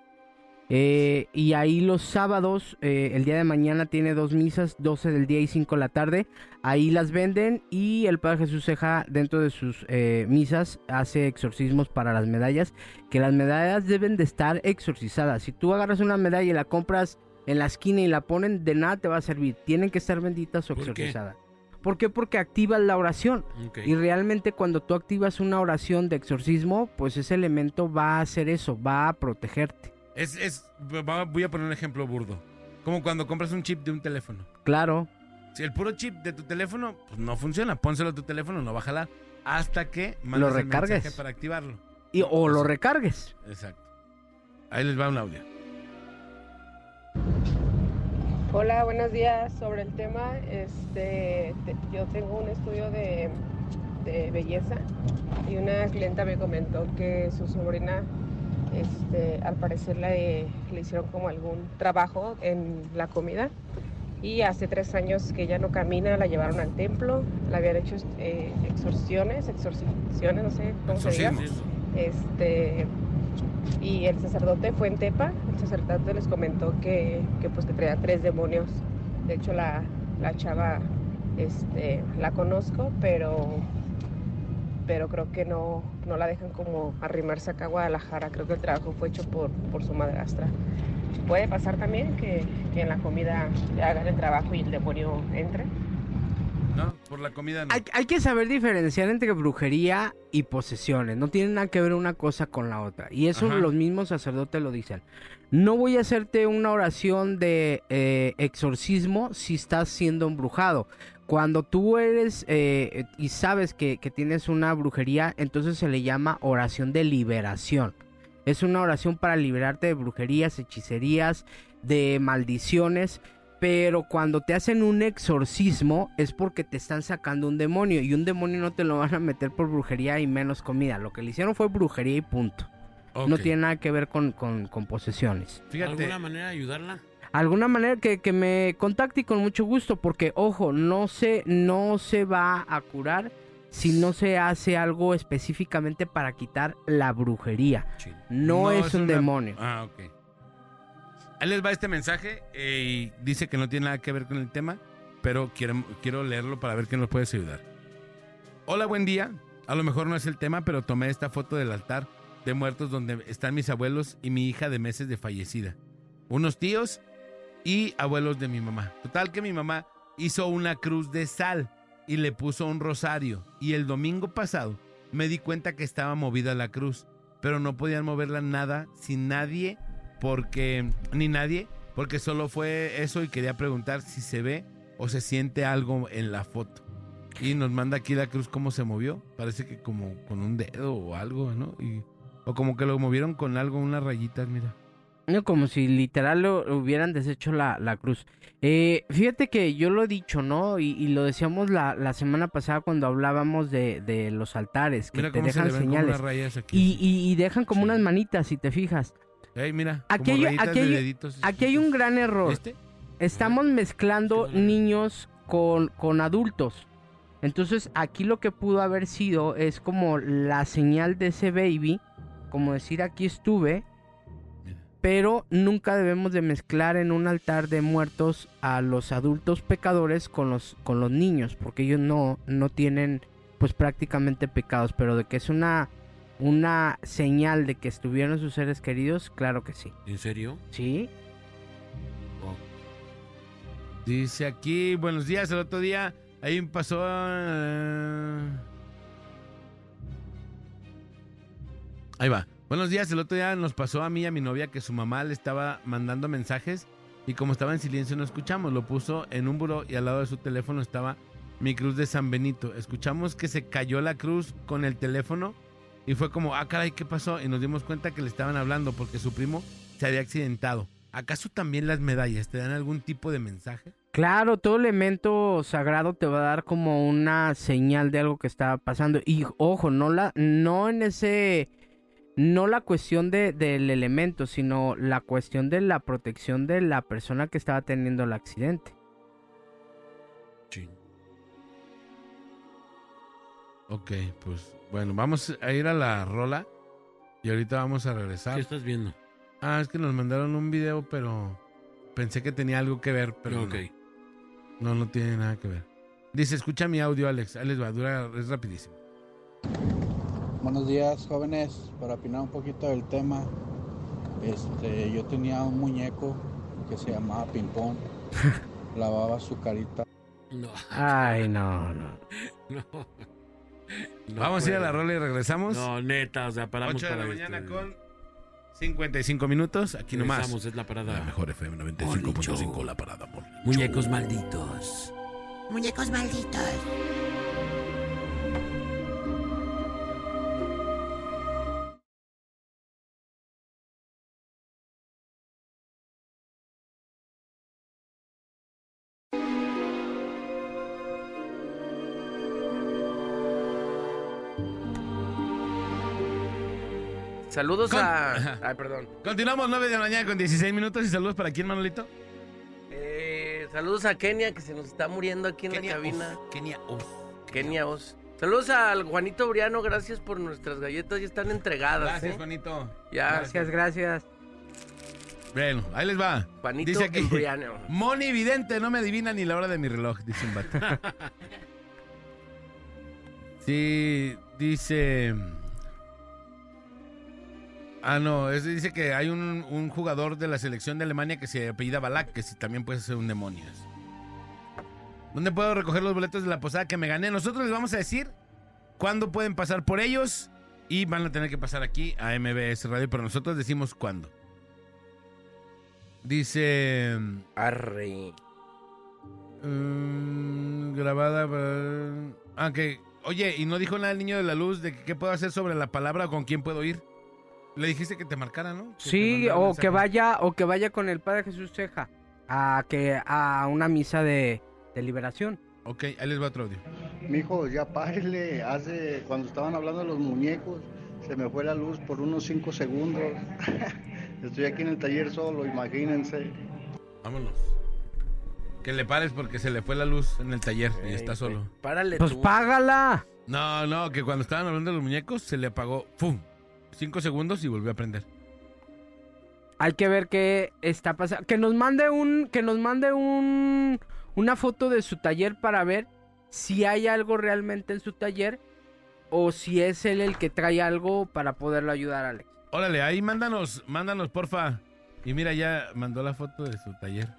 Eh, y ahí los sábados, eh, el día de mañana tiene dos misas, 12 del día y 5 de la tarde. Ahí las venden y el Padre Jesús Ceja dentro de sus misas hace exorcismos para las medallas, que las medallas deben de estar exorcizadas. Si tú agarras una medalla y la compras en la esquina y la ponen, de nada te va a servir. Tienen que estar benditas o exorcizadas. ¿Por qué? Porque activas la oración. Y realmente cuando tú activas una oración de exorcismo, pues ese elemento va a hacer eso, va a protegerte. Es, es, voy a poner un ejemplo burdo. Como cuando compras un chip de un teléfono. Claro, Si el puro chip de tu teléfono pues no funciona, pónselo a tu teléfono, no va a jalar. Hasta que Lo el mensaje recargues. para activarlo. y, o lo recargues. Exacto. Ahí les va un audio. Hola, buenos días. Sobre el tema, este, te- yo tengo un estudio de, de belleza y una clienta me comentó que su sobrina, este, al parecer le, le hicieron como algún trabajo en la comida y hace tres años que ella no camina, la llevaron al templo, le habían hecho eh, exorciones, exorciciones, no sé cómo se diga. Este, y el sacerdote fue en Tepa, el sacerdote les comentó que, que, pues que traía tres demonios. De hecho la, la chava este, la conozco, pero pero creo que no, no la dejan como arrimarse acá a Guadalajara. Creo que el trabajo fue hecho por, por su madrastra. Puede pasar también que, que en la comida hagan el trabajo y el demonio entre. No, por la comida no. Hay, hay que saber diferenciar entre brujería y posesiones. No tienen nada que ver una cosa con la otra. Y eso Ajá. los mismos sacerdotes lo dicen. No voy a hacerte una oración de eh, exorcismo si estás siendo embrujado. Cuando tú eres eh, y sabes que, que tienes una brujería, entonces se le llama oración de liberación. Es una oración para liberarte de brujerías, hechicerías, de maldiciones. Pero cuando te hacen un exorcismo es porque te están sacando un demonio. Y un demonio no te lo van a meter por brujería y menos comida. Lo que le hicieron fue brujería y punto. No tiene nada que ver con, con- con posesiones. Fíjate, ¿Alguna manera de ayudarla? Alguna manera que, que me contacte y con mucho gusto. Porque, ojo, no se, no se va a curar si no se hace algo específicamente para quitar la brujería. Sí. No, es, un una- demonio. Ah, ok. Ahí les va este mensaje eh, y dice que no tiene nada que ver con el tema, pero quiero, leerlo para ver qué nos puedes ayudar. Hola, buen día. A lo mejor no es el tema, pero tomé esta foto del altar de muertos donde están mis abuelos y mi hija de meses de fallecida. Unos tíos y abuelos de mi mamá. Total que mi mamá hizo una cruz de sal y le puso un rosario. Y el domingo pasado me di cuenta que estaba movida la cruz, pero no podían moverla nada sin nadie, porque ni nadie, porque solo fue eso y quería preguntar si se ve o se siente algo en la foto. Y nos manda aquí la cruz cómo se movió. Parece que como con un dedo o algo, ¿no? Y, o como que lo movieron con algo, unas rayitas, mira. No, como si literal lo hubieran deshecho la, la cruz. Eh, fíjate que yo lo he dicho, ¿no? Y, y lo decíamos la, la semana pasada cuando hablábamos de, de los altares, que Mira te cómo se dejan señales. unas rayas aquí. Y, y- y dejan como Sí. unas manitas, si te fijas. Mira, Aquí hay- rayitas aquí de hay- deditos Aquí hay un gran error. ¿Este? Estamos mezclando vi. niños con, con adultos. Entonces aquí lo que pudo haber sido es como la señal de ese baby, como decir aquí estuve, pero nunca debemos de mezclar en un altar de muertos a los adultos pecadores con los, con los niños, porque ellos no, no tienen pues prácticamente pecados, pero de que es una, una señal de que estuvieron sus seres queridos, claro que sí. ¿En serio? ¿Sí? Dice aquí, buenos días, el otro día ahí pasó... eh, Ahí va. Buenos días, el otro día nos pasó a mí y a mi novia que su mamá le estaba mandando mensajes y como estaba en silencio no escuchamos. Lo puso en un buró y al lado de su teléfono estaba mi cruz de San Benito. Escuchamos que se cayó la cruz con el teléfono y fue como, ah, caray, ¿qué pasó? Y nos dimos cuenta que le estaban hablando porque su primo se había accidentado. ¿Acaso también las medallas te dan algún tipo de mensaje? Claro, todo elemento sagrado te va a dar como una señal de algo que está pasando. Y ojo, no la, no en ese, no la cuestión de, del elemento, sino la cuestión de la protección de la persona que estaba teniendo el accidente. Sí. Ok, pues bueno, vamos a ir a la rola y ahorita vamos a ¿Qué regresar. estás viendo? Ah, es que nos mandaron un video, pero pensé que tenía algo que ver, pero Ok. no. no, no tiene nada que ver. Dice, escucha mi audio, Alex. Ahí les va, dura, es rapidísimo. Buenos días, jóvenes. Para opinar un poquito del tema, este, yo tenía un muñeco que se llamaba Pimpón. Lavaba su carita. No, Ay, no, no. no. No Vamos a ir a la rola y regresamos. No, neta, o sea, paramos 8 de la para mañana esto. con 55 minutos. Aquí nomás. Regresamos, es la parada. La mejor FM 95.5, la parada. Morning Muñecos Show. malditos. Muñecos malditos. Saludos Con- a. Ay, perdón. Continuamos 9 de la mañana con 16 minutos y saludos para quién, Manolito. Eh, saludos a Kenia, que se nos está muriendo aquí en la cabina. uf, Kenia, uf. Kenia Os. Saludos al Juanito Briano, gracias por nuestras galletas, ya están entregadas. Gracias, ¿eh? Juanito. Ya, Gracias, gracias. Bueno, ahí les va. Juanito Dice aquí, Briano. Moni Vidente, no me adivina ni la hora de mi reloj, dice un vato. sí, dice... Ah, no, es- dice que hay un, un jugador de la selección de Alemania que se apellida Balak, que sí, también puede ser un demonio. ¿Dónde puedo recoger los boletos de la posada que me gané? Nosotros les vamos a decir cuándo pueden pasar por ellos y van a tener que pasar aquí a MBS Radio, pero nosotros decimos cuándo. Dice... Arre. Mm, grabada. para- Ah, que. Oye, y no dijo nada el niño de la luz de qué puedo hacer sobre la palabra o con quién puedo ir. Le dijiste que te marcara, ¿no? Que Sí, o mensaje. que vaya, o que vaya con el Padre Jesús Ceja a que a una misa de, de liberación. Ok, ahí les va otro audio. Mijo, ya párele. Hace, cuando estaban hablando de los muñecos, se me fue la luz por unos 5 segundos. Estoy aquí en el taller solo, imagínense. Vámonos. Que le pares porque se le fue la luz en el taller y está solo. Párale Pues tú. págala. No, no, que cuando estaban hablando de los muñecos se le apagó. ¡Fum! Cinco segundos y volvió a prender. Hay que ver qué está pasando. Que nos mande un, que nos mande un, una foto de su taller para ver si hay algo realmente en su taller o si es él el que trae algo para poderlo ayudar, Alex. Órale, ahí mándanos, mándanos, porfa. Y mira, ya mandó la foto de su taller.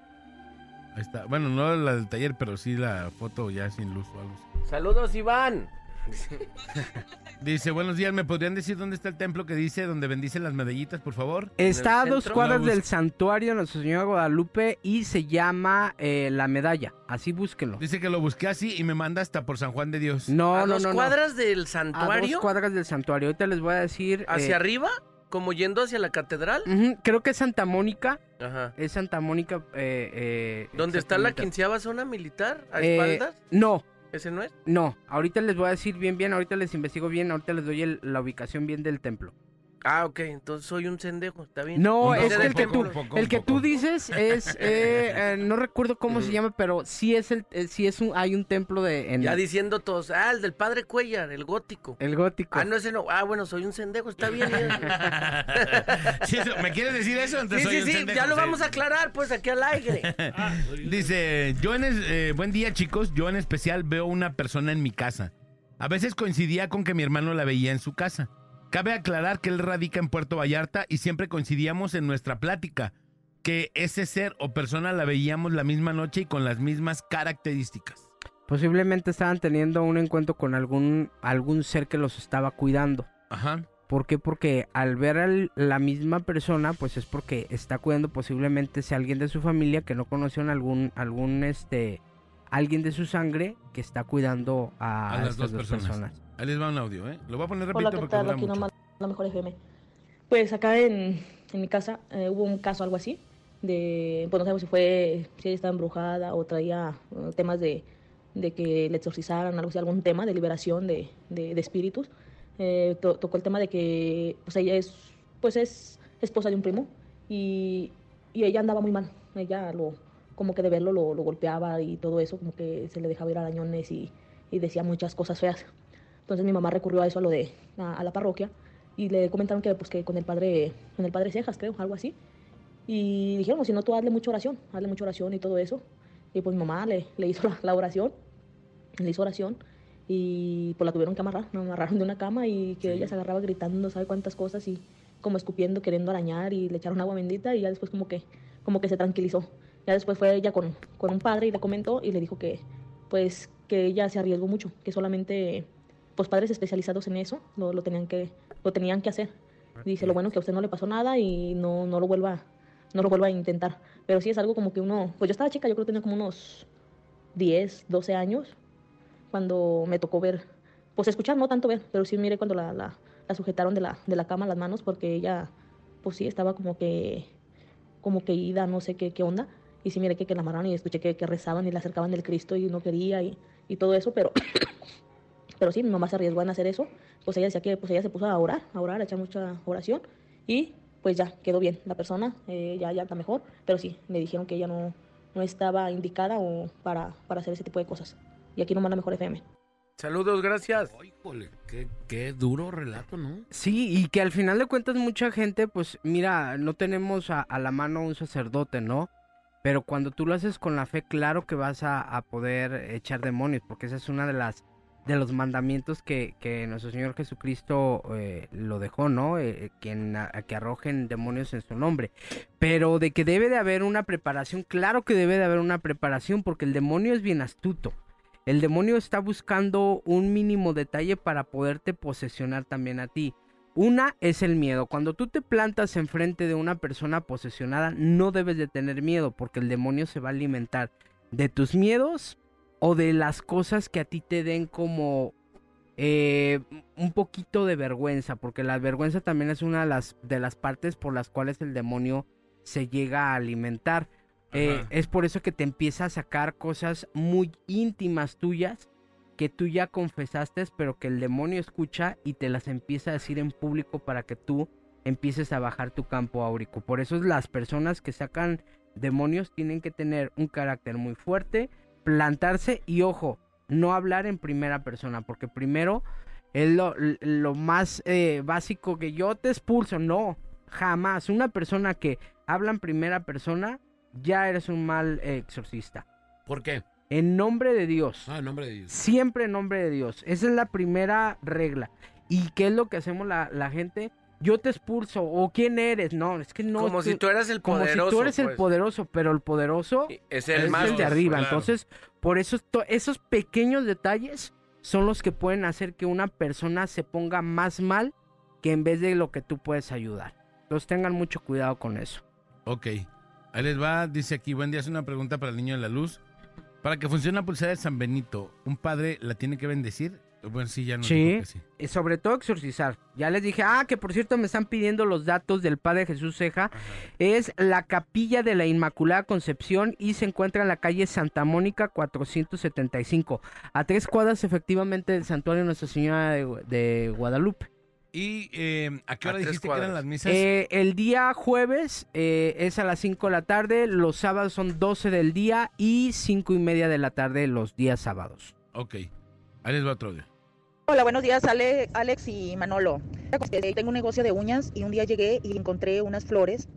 Ahí está. Bueno, no la del taller, pero sí la foto ya sin luz o algo así. Saludos, Iván. Dice, buenos días, ¿me podrían decir dónde está el templo que dice donde bendicen las medallitas, por favor? Está a dos cuadras del santuario Nuestra Señora Guadalupe y se llama eh, La Medalla. Así búsquenlo. Dice que lo busqué así y me manda hasta por San Juan de Dios. No, a no, dos no, no. cuadras del A santuario, dos cuadras del santuario. Ahorita les voy a decir. hacia eh, arriba, como yendo hacia la catedral. creo que es Santa Mónica. Ajá. Es Santa Mónica. Eh, eh, ¿Dónde está la quinceava zona militar? ¿A Eh, espaldas? No, ¿Ese no es? no. Ahorita les voy a decir bien, bien. Ahorita les investigo bien. Ahorita les doy el- la ubicación bien del templo. Ah, ok, entonces soy un cendejo, está bien. No, es que el que tú, el que tú dices es, eh, eh, no recuerdo cómo se llama, pero sí es el, eh, sí es un, hay un templo de, en Ya diciendo todos, ah, el del padre Cuellar, el gótico. el gótico. Ah, no, ese no. Ah, bueno, soy un cendejo, está bien. Sí, eso- ¿Me quieres decir eso? sí, Entonces soy sí, un sí, pendejo, ya lo sí. vamos a aclarar, pues, aquí al aire. Dice, yo en es- eh, buen día chicos, yo en especial veo una persona en mi casa. A veces coincidía con que mi hermano la veía en su casa. Cabe aclarar que él radica en Puerto Vallarta y siempre coincidíamos en nuestra plática, que ese ser o persona la veíamos la misma noche y con las mismas características. Posiblemente estaban teniendo un encuentro con algún, algún ser que los estaba cuidando. Ajá. ¿Por qué? Porque al ver a la misma persona, pues es porque está cuidando posiblemente sea alguien de su familia que no conocieron algún, algún, este, alguien de su sangre que está cuidando a, A las dos personas. Ahí les va un audio, ¿eh? Lo voy a poner rapidito Hola, ¿qué porque tal? Aquí mucho. nomás la mejor FM. Pues acá en, en mi casa eh, hubo un caso, algo así, de, pues no sabemos si fue, si ella estaba embrujada o traía eh, temas de, de que le exorcizaran, algo así, algún tema de liberación de, de, de espíritus. Eh, to- tocó el tema de que, pues ella es, pues es esposa de un primo y, y ella andaba muy mal. Ella lo, como que de verlo lo, lo golpeaba y todo eso, como que se le dejaba ir arañones y, y decía muchas cosas feas. Entonces mi mamá recurrió a eso, a lo de a, a la parroquia, y le comentaron que, pues, que con el padre, con el padre Cejas, creo, algo así. Y dijeron, si no, tú hazle mucha oración, hazle mucha oración y todo eso. Y pues mi mamá le, le hizo la, la oración, le hizo oración y pues la tuvieron que amarrar, la amarraron de una cama y que ella se agarraba gritando, sabe cuántas cosas y como escupiendo, queriendo arañar y le echaron agua bendita y ya después como que, como que se tranquilizó. Ya después fue ella con, con un padre y le comentó y le dijo que pues que ella se arriesgó mucho, que solamente pues padres especializados en eso lo, lo tenían que lo tenían que hacer. Dice, lo bueno es que a usted no le pasó nada y no, no lo vuelva no lo vuelva a intentar. Pero sí es algo como que uno, pues yo estaba chica, yo creo que tenía como unos 10, 12 años cuando me tocó ver, pues escuchar, no tanto ver, pero sí miré cuando la, la, la sujetaron de la, de la cama las manos porque ella, pues sí, estaba como que, como que ida, no sé qué, qué onda. Y sí miré que, que la amarraron y escuché que, que rezaban y la acercaban del Cristo y no quería y, y todo eso, pero, pero sí, mi mamá se arriesgó en hacer eso. Pues ella decía que pues ella se puso a orar, a orar, a echar mucha oración y pues ya quedó bien la persona, eh, ya, ya está mejor, pero sí, me dijeron que ella no, no estaba indicada o para, para hacer ese tipo de cosas. Y aquí nomás la mejor FM. Saludos, gracias. Híjole, qué, qué duro relato, ¿no? Sí, y que al final de cuentas mucha gente, pues mira, no tenemos a, a la mano un sacerdote, ¿no? Pero cuando tú lo haces con la fe, claro que vas a, a poder echar demonios, porque esa es una de las de los mandamientos que, que nuestro Señor Jesucristo eh, lo dejó, ¿no? Eh, a, que arrojen demonios en su nombre. Pero de que debe de haber una preparación, claro que debe de haber una preparación, porque el demonio es bien astuto. El demonio está buscando un mínimo detalle para poderte posesionar también a ti. Una es el miedo. Cuando tú te plantas enfrente de una persona posesionada, no debes de tener miedo, porque el demonio se va a alimentar de tus miedos o de las cosas que a ti te den como eh, un poquito de vergüenza, porque la vergüenza también es una de las, de las partes por las cuales el demonio se llega a alimentar. Eh, es por eso que te empieza a sacar cosas muy íntimas tuyas que tú ya confesaste, pero que el demonio escucha y te las empieza a decir en público para que tú empieces a bajar tu campo áurico. Por eso las personas que sacan demonios tienen que tener un carácter muy fuerte, plantarse y ojo, no hablar en primera persona, porque primero es lo, lo más eh, básico que yo te expulso, no, jamás. Una persona que habla en primera persona, ya eres un mal exorcista. ¿Por qué? En nombre de Dios. Ah, en nombre de Dios. Siempre en nombre de Dios. Esa es la primera regla. ¿Y qué es lo que hacemos la, la gente? Yo te expulso. ¿O quién eres? No, es que no. Como si tú eras el Como poderoso. si tú eres el pues. poderoso, pero el poderoso Es el es más el de arriba. claro. Entonces, por eso esos pequeños detalles son los que pueden hacer que una persona se ponga más mal que en vez de lo que tú puedes ayudar. Entonces tengan mucho cuidado con eso. Ok. Ahí les va, dice aquí, buen día, es una pregunta para el niño de la luz. Para que funcione la pulsera de San Benito, ¿un padre la tiene que bendecir? Bueno, sí, ya nos Sí. dijo que sí. Y sobre todo exorcizar. Ya les dije, ah, que por cierto me están pidiendo los datos del Padre Jesús Ceja. Es la capilla de la Inmaculada Concepción y se encuentra en la calle Santa Mónica 475. A tres cuadras efectivamente del santuario de Nuestra Señora de, de Guadalupe. ¿Y eh, a qué A hora tres dijiste que eran las misas? Eh, el día jueves eh, es a las 5 de la tarde, los sábados son 12 del día y 5 y media de la tarde los días sábados. Ok. Ahí les va otro audio. Hola, buenos días, Ale- Alex y Manolo. Eh, Tengo un negocio de uñas y un día llegué y encontré unas flores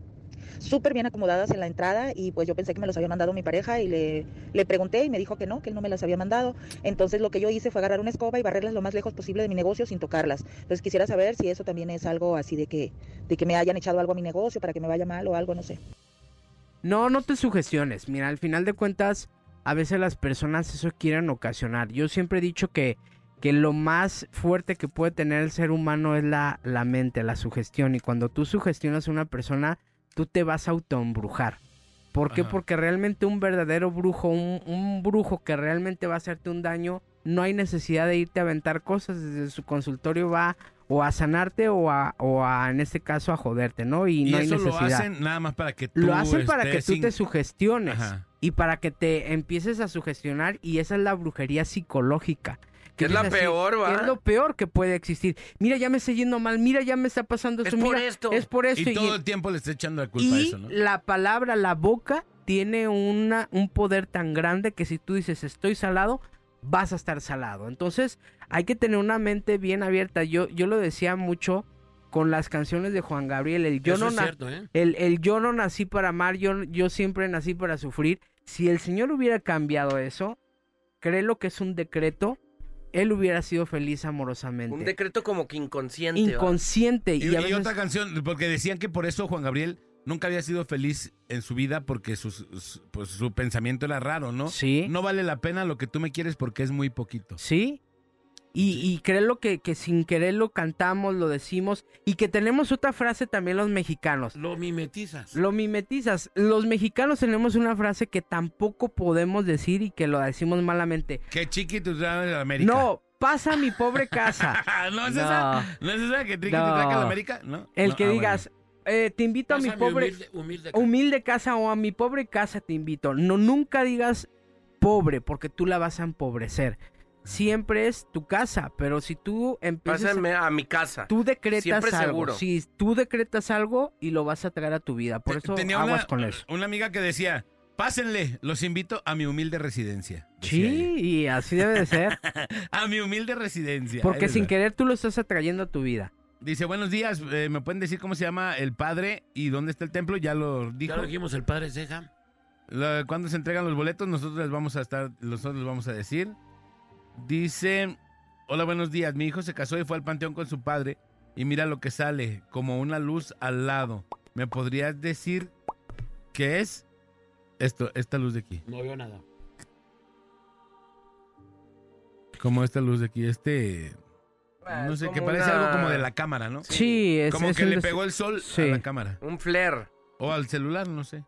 súper bien acomodadas en la entrada y pues yo pensé que me los había mandado mi pareja y le, le pregunté y me dijo que no, que él no me las había mandado. Entonces lo que yo hice fue agarrar una escoba y barrerlas lo más lejos posible de mi negocio sin tocarlas. Entonces quisiera saber si eso también es algo así de que, de que me hayan echado algo a mi negocio para que me vaya mal o algo, no sé. No, no te sugestiones. Mira, al final de cuentas, a veces las personas eso quieren ocasionar. Yo siempre he dicho que, que lo más fuerte que puede tener el ser humano es la, la mente, la sugestión. Y cuando tú sugestionas a una persona, tú te vas a autoembrujar. ¿Por qué? Ajá. Porque realmente un verdadero brujo, un, un brujo que realmente va a hacerte un daño, no hay necesidad de irte a aventar cosas. Desde su consultorio va o a sanarte o a, o a en este caso, a joderte, ¿no? Y, Y, no hay eso lo necesidad. hacen nada más para que tú Lo hacen para que tú sin- te sugestiones Ajá. y para que te empieces a sugestionar y esa es la brujería psicológica. Que es la peor, ¿va? Es lo peor que puede existir. Mira, ya me estoy yendo mal, mira, ya me está pasando Es eso. por mira, esto. Es por esto. Y todo el tiempo le está echando la culpa a eso, ¿no? la palabra, la boca, tiene una, un poder tan grande que si tú dices estoy salado, vas a estar salado. Entonces, hay que tener una mente bien abierta. Yo, yo lo decía mucho con las canciones de Juan Gabriel, el yo Eso no es na- cierto, ¿eh? el, el yo no nací para amar, yo, yo siempre nací para sufrir. Si el Señor hubiera cambiado eso, créelo que es un decreto, él hubiera sido feliz amorosamente. Un decreto como que inconsciente. Inconsciente. Y, Y, a y veces- otra canción, porque decían que por eso Juan Gabriel nunca había sido feliz en su vida porque su, su- pues, su pensamiento era raro, ¿no? Sí. No vale la pena lo que tú me quieres porque es muy poquito. Sí. Y, y créelo que, que sin querer lo cantamos, lo decimos. Y que tenemos otra frase también los mexicanos. Lo mimetizas. Lo mimetizas. Los mexicanos tenemos una frase que tampoco podemos decir y que lo decimos malamente. Que chiquito trae la América. No, pasa mi pobre casa. ¿No es No. esa? ¿No es esa que Triqui No. te la América? No. El No, que ah, digas, eh, te invito a mi pobre humilde, humilde humilde casa o a mi pobre casa te invito. No, nunca digas pobre porque tú la vas a empobrecer. Siempre es tu casa, pero si tú empiezas Pásame a mi casa. tú decretas Siempre algo. seguro. Si tú decretas algo y lo vas a traer a tu vida, por Te- eso Tenía aguas una, con eso. una amiga que decía, pásenle, los invito a mi humilde residencia. Sí, y así debe de ser. A mi humilde residencia. porque sin querer tú lo estás atrayendo a tu vida. Dice, buenos días, eh, ¿me pueden decir cómo se llama el padre y dónde está el templo? Ya lo dijo. Ya lo dijimos, el padre Ceja. ¿Cuándo se entregan los boletos? Nosotros les vamos a estar, nosotros les vamos a decir. Dice, hola, buenos días. Mi hijo se casó y fue al panteón con su padre y mira lo que sale, como una luz al lado. ¿Me podrías decir qué es? Esto, esta luz de aquí. No veo nada. Como esta luz de aquí, este... Ah, No sé, que parece una- algo como de la cámara, ¿no? Sí, es, Como es que un le des- pegó el sol Sí. a la cámara. Un flare. O al celular, no sé.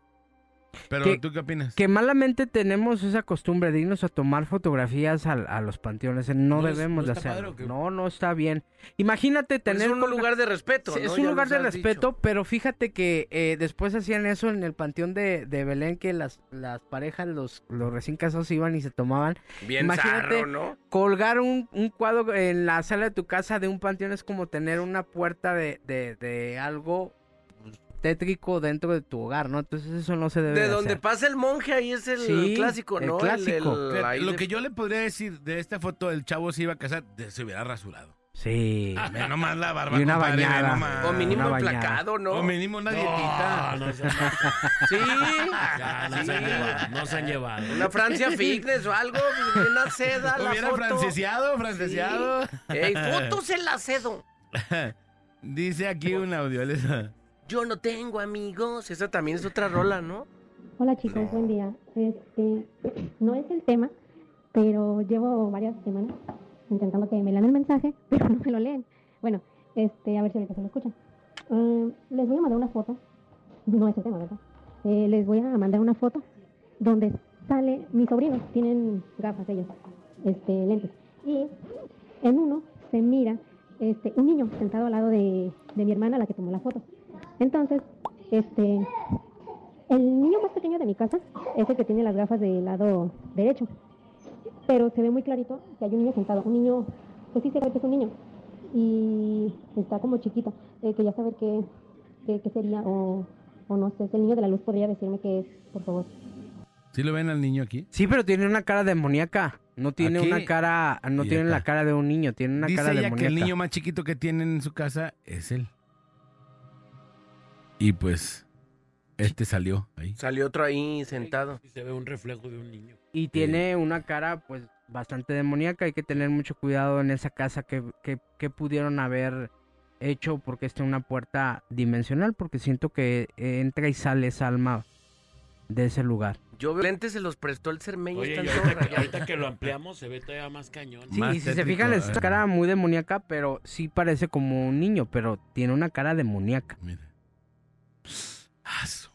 Pero, Que- ¿tú qué opinas? Que malamente tenemos esa costumbre de irnos a tomar fotografías a, a los panteones. No, ¿No es- debemos no de hacerlo. No, no está bien. Imagínate Pero tener es un lugar de respeto, Sí, ¿no? Es un Ya lugar de respeto, dicho. pero fíjate que eh, después hacían eso en el panteón de, de Belén, que las, las parejas, los, los recién casados iban y se tomaban. Bien Imagínate zarro, ¿no? colgar un, un cuadro en la sala de tu casa de un panteón es como tener una puerta de, de, de algo tétrico dentro de tu hogar, ¿no? Entonces eso no se debe De de donde hacer. pasa el monje, ahí es el Sí, clásico, el ¿no? clásico. Que- ahí lo que yo le podría decir de esta foto, el chavo se iba a casar, se hubiera rasurado. Sí. Ve nomás la barba, Y una compadre, bañada. nomás. O mínimo Una bañada. emplacado, ¿no? O mínimo una dietita. No, no, se- Sí. ya, no se han llevado. No se han llevado. Una Francia Fitness o algo, una seda, la Hubiera foto. franceseado, franceseado. Ey, fotos en la cedo. Dice aquí un audio. Yo no tengo amigos. Esa también es otra rola, ¿no? Hola chicos, buen día. Este, no es el tema, pero llevo varias semanas intentando que me lean el mensaje, pero no me lo leen. Bueno, este, a ver si ahorita se lo escuchan. Ah, les voy a mandar una foto, no es el tema, ¿verdad? Eh, les voy a mandar una foto donde sale mis sobrinos, tienen gafas ellos, este, lentes. Y en uno se mira este, un niño sentado al lado de, de mi hermana, la que tomó la foto. Entonces, este, el niño más pequeño de mi casa es el que tiene las gafas del lado derecho. Pero se ve muy clarito que hay un niño sentado. Un niño, pues sí se ve que es un niño. Y está como chiquito. Eh, quería saber qué, qué, qué sería o, o no sé. El niño de la luz podría decirme qué es, por favor. ¿Sí lo ven al niño aquí? Sí, pero tiene una cara demoníaca. No tiene Aquí una cara, no tiene acá. la cara de un niño, tiene una Dice cara ella demoníaca. que el niño más chiquito que tienen en su casa es él. Y pues, este salió ahí. Salió otro ahí sentado. Y se ve un reflejo de un niño. Y tiene una cara, pues, bastante demoníaca. Hay que tener mucho cuidado en esa casa que, que, que pudieron haber hecho porque está una puerta dimensional. Porque siento que entra y sale esa alma de ese lugar. Yo veo lentes se los prestó el cermeño. Oye, y ahorita, que, ahorita que lo ampliamos se ve todavía más cañón. Sí, Más y si se fijan, es eh. una cara muy demoníaca, pero sí parece como un niño, pero tiene una cara demoníaca. Mira. Ah, su-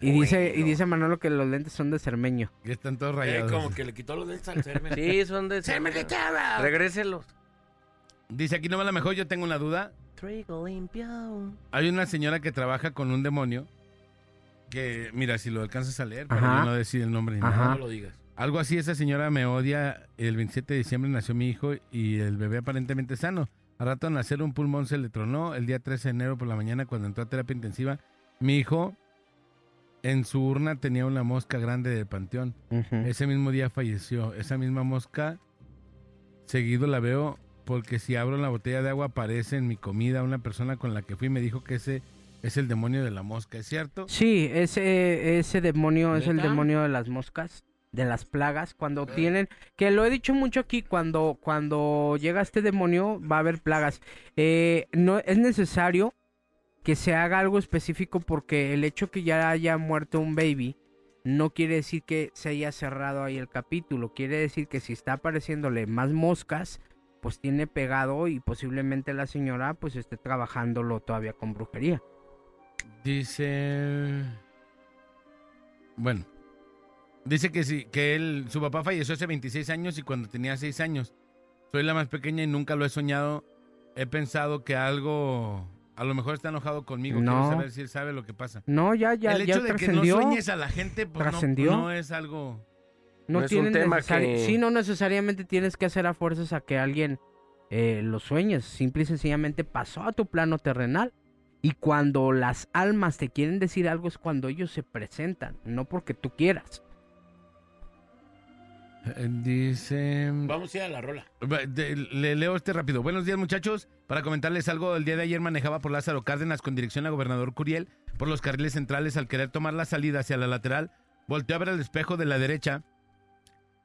Y dice, y dice Manolo que los lentes son de cermeño. que están todos Eh, rayados. como que le quitó los dentes al serme. Sí, son de... ¡Se me quitaba! Regréselos. Dice aquí no me la mejor, yo tengo una duda. Trigo limpio. Hay una señora que trabaja con un demonio que, mira, si lo alcanzas a leer, para Ajá. yo no decir el nombre ni Ajá. nada. No lo digas. Algo así, esa señora me odia. El 27 de diciembre nació mi hijo y el bebé aparentemente sano. A rato de nacer un pulmón se le tronó. El día 13 de enero por la mañana, cuando entró a terapia intensiva, mi hijo en su urna tenía una mosca grande del panteón. Ese mismo día falleció. Esa misma mosca, seguido la veo porque si abro la botella de agua aparece en mi comida una persona con la que fui y me dijo que ese es el demonio de la mosca, ¿es cierto? Sí, ese, ese demonio es el demonio de las moscas, de las plagas. Cuando tienen, que lo he dicho mucho aquí, cuando, cuando llega este demonio va a haber plagas. Eh, no es necesario que se haga algo específico porque el hecho que ya haya muerto un baby no quiere decir que se haya cerrado ahí el capítulo. Quiere decir que si está apareciéndole más moscas, pues tiene pegado y posiblemente la señora pues esté trabajándolo todavía con brujería. Dice. Bueno. Dice que sí, que él, su papá falleció hace 26 años y cuando tenía 6 años. Soy la más pequeña y nunca lo he soñado. He pensado que algo. A lo mejor está enojado conmigo. No. Quiero saber si él sabe lo que pasa. No, ya, ya, el ya hecho de que no sueñes a la gente, pues no, no es algo. No, No es un tema que- Sí, no necesariamente tienes que hacer a fuerzas a que alguien eh, lo sueñes. Simple y sencillamente pasó a tu plano terrenal. Y cuando las almas te quieren decir algo es cuando ellos se presentan, no porque tú quieras. Eh, Dice. Vamos a ir a la rola. Le leo este rápido. Buenos días, muchachos. Para comentarles algo, el día de ayer manejaba por Lázaro Cárdenas con dirección a Gobernador Curiel por los carriles centrales al querer tomar la salida hacia la lateral. Volteé a ver el espejo de la derecha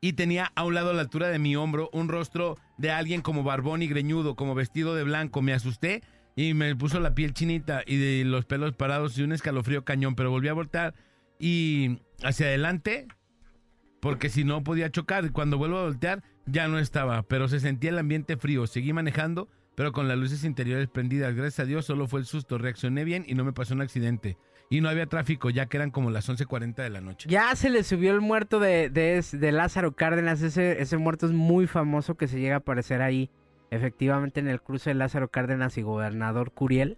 y tenía a un lado a la altura de mi hombro un rostro de alguien como barbón y greñudo, como vestido de blanco. Me asusté y me puso la piel chinita y de los pelos parados y un escalofrío cañón, pero volví a voltear y hacia adelante porque si no podía chocar. Cuando vuelvo a voltear, ya no estaba, pero se sentía el ambiente frío. Seguí manejando, pero con las luces interiores prendidas. Gracias a Dios, solo fue el susto. Reaccioné bien y no me pasó un accidente. Y no había tráfico, ya que eran como las 11.40 de la noche. Ya se le subió el muerto de, de, Lázaro Cárdenas. Ese, ese muerto es muy famoso que se llega a aparecer ahí, efectivamente, en el cruce de Lázaro Cárdenas y Gobernador Curiel.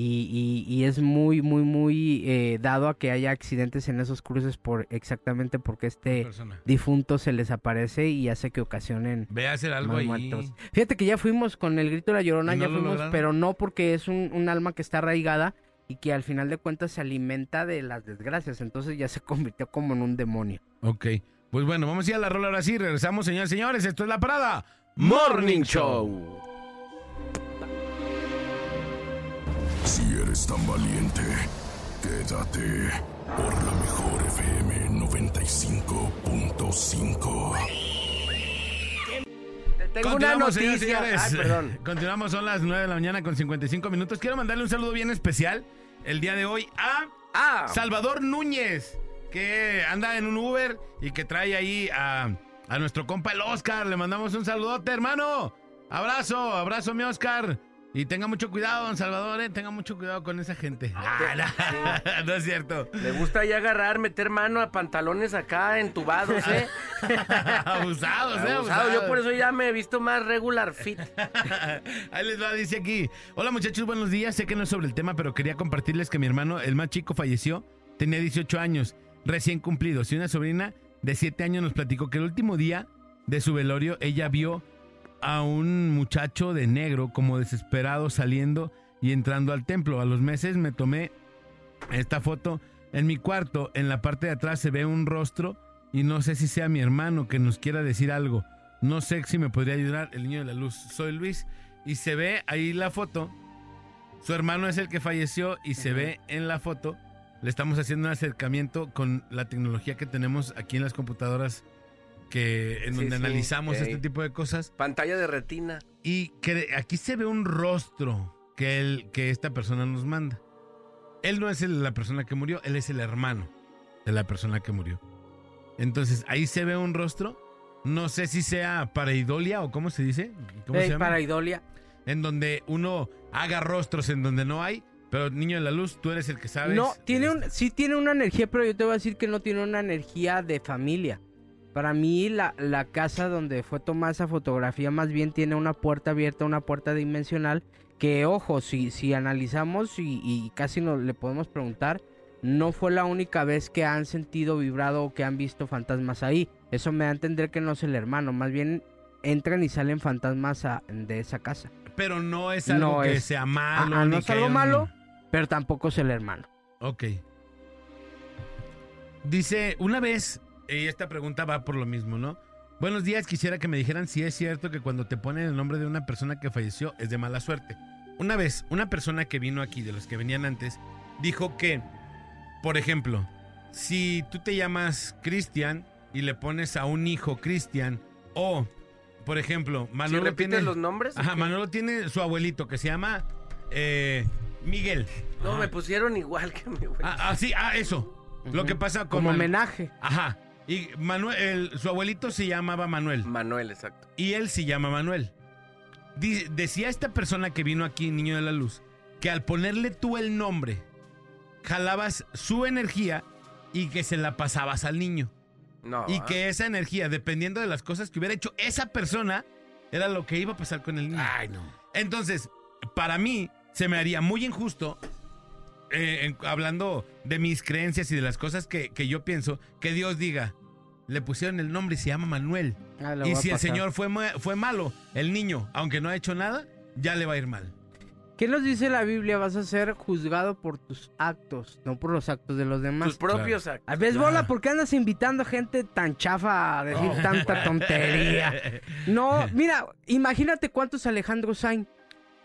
Y, y- y es muy, muy, muy eh, dado a que haya accidentes en esos cruces por exactamente porque este persona. difunto se les aparece y hace que ocasionen Ve a hacer algo ahí. muertos. Fíjate que ya fuimos con el grito de la llorona, ¿Y no ya lo fuimos, lograron? pero no porque es un, un alma que está arraigada y que al final de cuentas se alimenta de las desgracias. Entonces ya se convirtió como en un demonio. Ok. Pues bueno, vamos a ir a la rola ahora sí. Regresamos, señores y señores. Esto es La Parada Morning Show. Si eres tan valiente, quédate por la mejor FM 95.5. Tengo una noticia. señores. Ay, perdón. Continuamos, son las 9 de la mañana con 55 minutos. Quiero mandarle un saludo bien especial el día de hoy a Ah, Salvador Núñez, que anda en un Uber y que trae ahí a, a nuestro compa el Oscar. Le mandamos un saludote, hermano. Abrazo, abrazo, mi Oscar. Y tenga mucho cuidado, don Salvador, ¿eh? tenga mucho cuidado con esa gente. Ah, no, no es cierto. le gusta ahí agarrar, meter mano a pantalones acá entubados, ¿eh? abusados, ¿eh? Abusado. Abusados. Yo por eso ya me he visto más regular fit. Ahí les va, dice aquí. Hola muchachos, buenos días. Sé que no es sobre el tema, pero quería compartirles que mi hermano, el más chico, falleció. Tenía 18 años, recién cumplidos. Y una sobrina de 7 años nos platicó que el último día de su velorio ella vio a un muchacho de negro como desesperado saliendo y entrando al templo. A los meses me tomé esta foto en mi cuarto. En la parte de atrás se ve un rostro y no sé si sea mi hermano que nos quiera decir algo. No sé si me podría ayudar el niño de la luz. Soy Luis y se ve ahí la foto. Su hermano es el que falleció y se ve en la foto. Le estamos haciendo un acercamiento con la tecnología que tenemos aquí en las computadoras que en Sí, donde sí, analizamos este tipo de cosas. Pantalla de retina. Y que aquí se ve un rostro que, él, que esta persona nos manda. Él no es el- la persona que murió, él es el hermano de la persona que murió. Entonces, ahí se ve un rostro. No sé si sea pareidolia o cómo se dice. ¿Cómo Ey, se llama? Paraidolia. En donde uno haga rostros en donde no hay. Pero niño de la luz, tú eres el que sabes. No, tiene un, sí tiene una energía, pero yo te voy a decir que no tiene una energía de familia. Para mí, la, la casa donde fue tomada esa fotografía más bien tiene una puerta abierta, una puerta dimensional, que ojo, si, si analizamos y, y casi no le podemos preguntar, no fue la única vez que han sentido vibrado o que han visto fantasmas ahí. Eso me da a entender que no es el hermano, más bien entran y salen fantasmas a- de esa casa. Pero no es algo No que es- sea malo. Ah, ni no es algo un- malo, pero tampoco es el hermano. Ok. Dice, una vez, y esta pregunta va por lo mismo, ¿no? Buenos días, quisiera que me dijeran si es cierto que cuando te ponen el nombre de una persona que falleció es de mala suerte. Una vez, una persona que vino aquí, de los que venían antes, dijo que, por ejemplo, si tú te llamas Cristian y le pones a un hijo Cristian, o, por ejemplo, Manolo repites tiene... los nombres, Ajá, qué? Manolo tiene su abuelito que se llama eh, Miguel. No, me pusieron igual que mi güey. Ah, ah, sí, ah, eso. Lo que pasa con Como homenaje. Ajá. Y Manuel, el- su abuelito se llamaba Manuel. Manuel, exacto. Y él se llama Manuel. Decía esta persona que vino aquí, Niño de la Luz, que al ponerle tú el nombre, jalabas su energía y que se la pasabas al niño. No. Y que esa energía, dependiendo de las cosas que hubiera hecho esa persona, era lo que iba a pasar con el niño. Ay, no. Entonces, para mí, se me haría muy injusto, eh, en- hablando de mis creencias y de las cosas que, que yo pienso, que Dios diga, le pusieron el nombre y se llama Manuel. Ah, y a si el. Señor fue, fue malo, el niño, aunque no ha hecho nada, ya le va a ir mal. ¿Qué nos dice la Biblia? Vas a ser juzgado por tus actos, no por los actos de los demás. Tus propios actos. A Claro. bola, ¿por qué andas invitando gente tan chafa a decir Oh. tanta tontería? No, mira, imagínate cuántos Alejandros hay.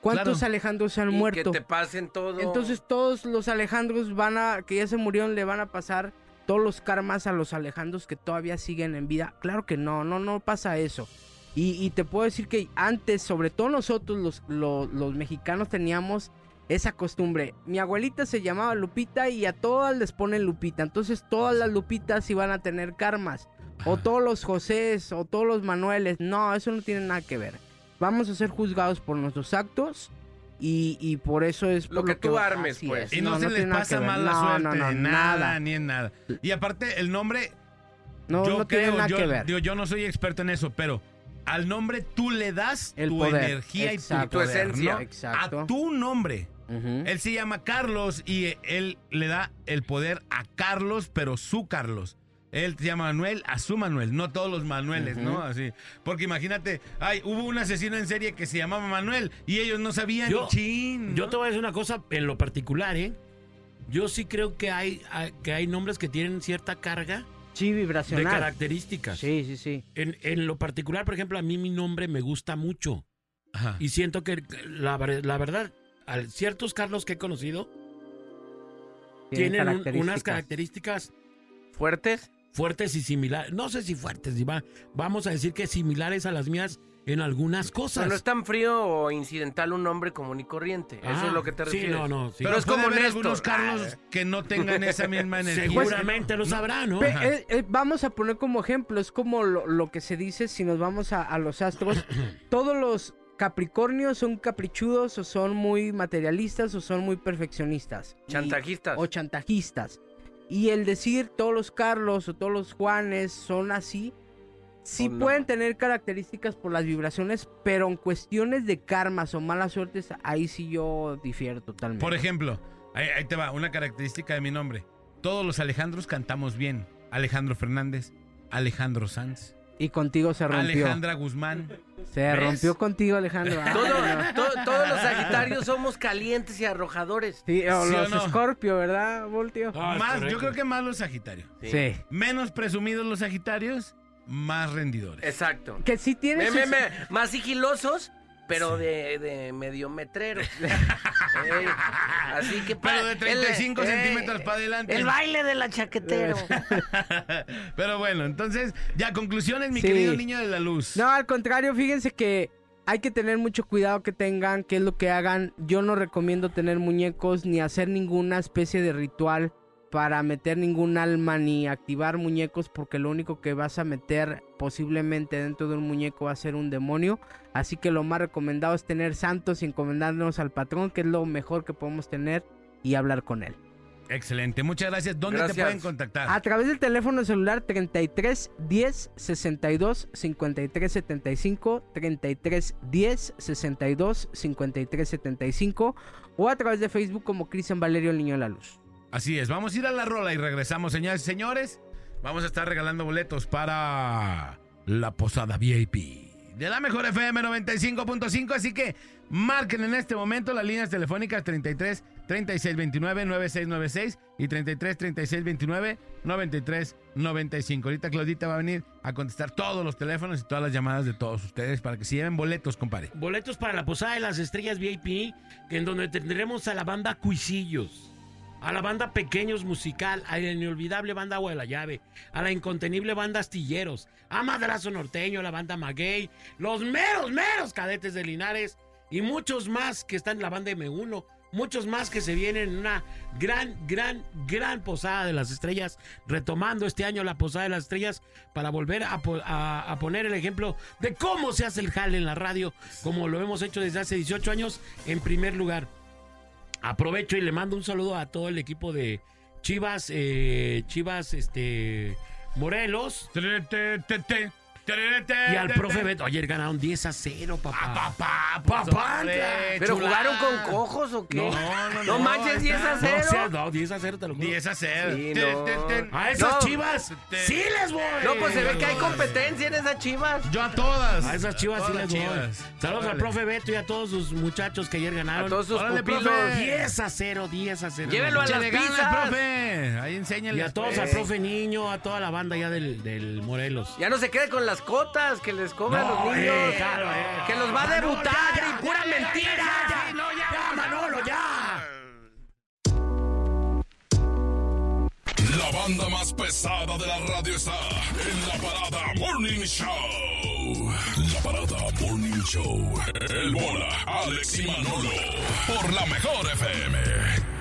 ¿Cuántos Claro. Alejandros han Y muerto? Que te pasen todo. Entonces todos los Alejandros van a, que ya se murieron, le van a pasar todos los karmas a los Alejandros que todavía siguen en vida. Claro que no, no, no pasa eso. Y, y te puedo decir que antes, sobre todo nosotros los, los, los mexicanos teníamos esa costumbre. Mi abuelita se llamaba Lupita y a todas les ponen Lupita. Entonces todas las Lupitas iban a tener karmas. O todos los Josés o todos los Manueles. No, eso no tiene nada que ver. Vamos a ser juzgados por nuestros actos. Y, y por eso es Lo que tú armes, pues. es. Y no, se les nada pasa que ver. mal la No, suerte no, no, en nada, ni en nada. Y aparte, el nombre, No, yo no tiene creo, nada yo, que ver. digo, yo no soy experto en eso, pero al nombre tú le das El tu poder, energía y tu, poder, esencia. ¿no? Exacto. A tu nombre. Ujú. Él se llama Carlos y él le da el poder a Carlos, pero su Carlos. Él se llama Manuel a su Manuel, no todos los Manueles, ¿no? Así. Porque imagínate, ay, hubo un asesino en serie que se llamaba Manuel y ellos no sabían Yo- chin. Yo te voy a decir una cosa en lo particular, ¿eh? Yo sí creo que hay, que hay nombres que tienen cierta carga Sí, de vibracional. características. Sí, sí, sí. En, en lo particular, por ejemplo, a mí mi nombre me gusta mucho. Ajá. Y siento que la, la verdad, al ciertos Carlos que he conocido tienen un- unas características ¿Fuertes? Fuertes y similares. No sé si fuertes, y va- vamos a decir que similares a las mías en algunas cosas. no es tan frío o incidental un nombre común y corriente. Eso Ah, es lo que te sí, refieres. no, no, sí. Pero no es como haber algunos Carlos que no tengan esa misma energía. Seguramente lo sabrá, ¿no? Eh, eh, vamos a poner como ejemplo, es como lo, lo que se dice si nos vamos a, a los astros. Todos los Capricornios son caprichudos o son muy materialistas o son muy perfeccionistas. Y- Chantajistas. o chantajistas. Y el decir todos los Carlos o todos los Juanes son así, sí no. pueden tener características por las vibraciones, pero en cuestiones de karmas o malas suertes, ahí sí yo difiero totalmente. Por ejemplo, ahí, ahí te va, una característica de mi nombre. Todos los Alejandros cantamos bien. Alejandro Fernández, Alejandro Sanz, y contigo se rompió. Alejandra Guzmán. Se ¿Ves? rompió contigo, Alejandro. Ah, Todo- no. to- todos los Sagitarios somos calientes y arrojadores. Sí, o ¿Sí o los no? Scorpio, ¿verdad, Voltio? Más, yo creo que más los Sagitarios. Sí. Menos presumidos los Sagitarios, más rendidores. Exacto. Que sí me, sus- más sigilosos, pero de, de medio metrero. Ey, así que Pero de 35 el- centímetros eh, para adelante. El baile de la chaquetero. Pero bueno, entonces, ya conclusiones, mi Sí. querido niño de la luz. No, al contrario, fíjense que hay que tener mucho cuidado que tengan, qué es lo que hagan. Yo no recomiendo tener muñecos ni hacer ninguna especie de ritual para meter ningún alma ni activar muñecos porque lo único que vas a meter posiblemente dentro de un muñeco va a ser un demonio. Así que lo más recomendado es tener santos y encomendarnos al patrón, que es lo mejor que podemos tener y hablar con él. Excelente, muchas gracias. ¿Dónde Gracias. te pueden contactar? A través del teléfono celular 33 10 62 53 75, 33 10 62 53 75 o a través de Facebook como Cristian Valerio el Niño de la Luz. Así es, vamos a ir a la rola y regresamos, señores y señores. Vamos a estar regalando boletos para la posada VIP de la mejor FM 95.5. Así que marquen en este momento las líneas telefónicas 33 3629 9696 y 33 3629 9395. Ahorita Claudita va a venir a contestar todos los teléfonos y todas las llamadas de todos ustedes para que se lleven boletos, compadre. Boletos para la Posada de las Estrellas VIP, en donde tendremos a la banda Cuisillos, a la banda Pequeños Musical, a la inolvidable banda Agua de la Llave, a la incontenible banda Astilleros, a Madrazo Norteño, a la banda Maguey, los meros, meros cadetes de Linares y muchos más que están en la banda M1, muchos más que se vienen en una gran, gran, gran posada de las estrellas, retomando este año la posada de las estrellas para volver a, po- a- a poner el ejemplo de cómo se hace el jale en la radio, como lo hemos hecho desde hace 18 años, en primer lugar. Aprovecho y le mando un saludo a todo el equipo de Chivas, eh, Chivas, este, Morelos. Y al profe Beto, ayer ganaron 10 a 0, papá. Papá, papá. ¿Pero jugaron con cojos o qué? No, no, No manches, 10 a 0. No, sea- no, 10 a 0 te lo juro. 10 a 0. Sí, no. A esas No. chivas, sí les voy. No, pues se ve que hay competencia en esas chivas. Yo a todas. A esas chivas sí Todas les voy. chivas. Saludos al Órale. profe Beto y a todos sus muchachos que ayer ganaron. A todos sus Órale, pupilos. profe. 10 a 0, 10 a 0. Llévenlo a las pizzas. profe. Ahí enséñale. Y a todos, al profe Niño, a toda la banda ya del, del Morelos. Ya no se quede con las cotas que les cobran No, los niños. eh, claro, eh. Que los va a debutar ya, ya, y pura ya, ya, mentira. ya, ya, no, ya, ya, Manolo, ya. La banda más pesada de la radio está en la parada Morning Show. La parada Morning Show. El bola, Alex y Manolo. Por la mejor FM.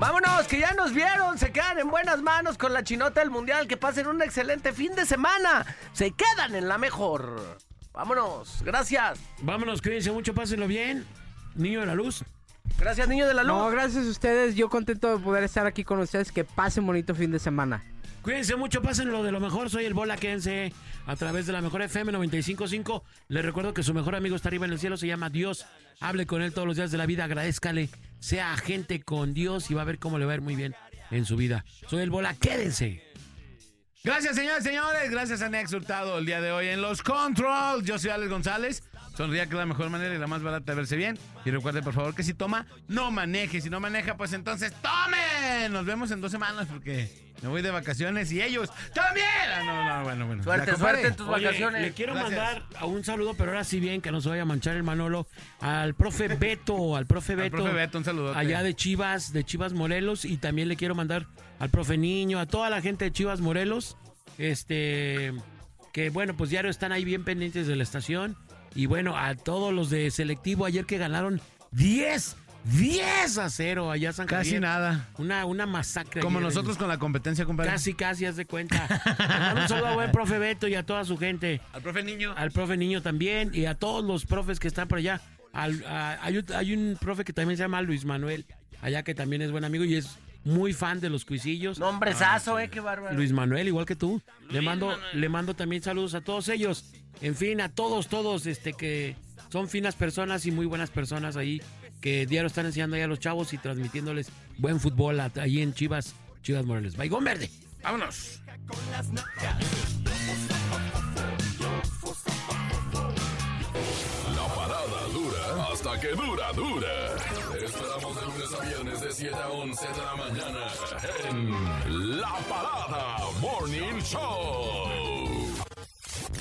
Vámonos, que ya nos vieron. Se quedan en buenas manos con la chinota del mundial. Que pasen un excelente fin de semana. Se quedan en la mejor. Vámonos, gracias. Vámonos, cuídense mucho, pásenlo bien. Niño de la luz. Gracias, niño de la luz. No, gracias a ustedes. Yo contento de poder estar aquí con ustedes. Que pasen bonito fin de semana. Cuídense mucho, pásenlo de lo mejor. Soy el Bola, quédense a través de la mejor FM 95.5. Les recuerdo que su mejor amigo está arriba en el cielo, se llama Dios. Hable con él todos los días de la vida, agradezcale. Sea agente con Dios y va a ver cómo le va a ir muy bien en su vida. Soy el Bola, quédense. Gracias, señores, señores. Gracias a Nex Hurtado el día de hoy en los Controls. Yo soy Alex González. Sonría que es la mejor manera y la más barata de verse bien. Y recuerde, por favor, que si toma, no maneje. Si no maneja, pues entonces tome. Nos vemos en dos semanas porque me voy de vacaciones y ellos también. Ah, no, no, bueno, bueno. Suerte, suerte en tus Oye, vacaciones. Le quiero Gracias. mandar a un saludo, pero ahora sí bien, que no se vaya a manchar el Manolo, al profe Beto, al profe Al Beto. profe Beto, un saludote. Allá de Chivas, de Chivas Morelos, y también le quiero mandar al profe Niño, a toda la gente de Chivas Morelos, este, que bueno, pues diario están ahí bien pendientes de la estación, y bueno, a todos los de selectivo ayer que ganaron 10, 10 a 0 allá San Casi Javier. nada. Una, una masacre. Como en- nosotros con la competencia, compadre. Casi, casi, haz de cuenta. Un saludo a buen profe Beto y a toda su gente. Al profe niño. Al profe Niño también y a todos los profes que están por allá. Al- a- hay, un- hay un profe que también se llama Luis Manuel, allá que también es buen amigo y es muy fan de los cuisillos. Nombrezazo, eh, qué bárbaro. Luis Manuel, igual que tú. Le mando, le mando también saludos a todos ellos. En fin, a todos, todos, este que son finas personas y muy buenas personas ahí, que diario están enseñando ahí a los chavos y transmitiéndoles buen fútbol a- ahí en Chivas, Chivas Moreles. Baigón Verde. Vámonos. La parada dura hasta que dura, dura. Te esperamos de lunes a viernes de 7 a 11 de la mañana en La Parada Morning Show.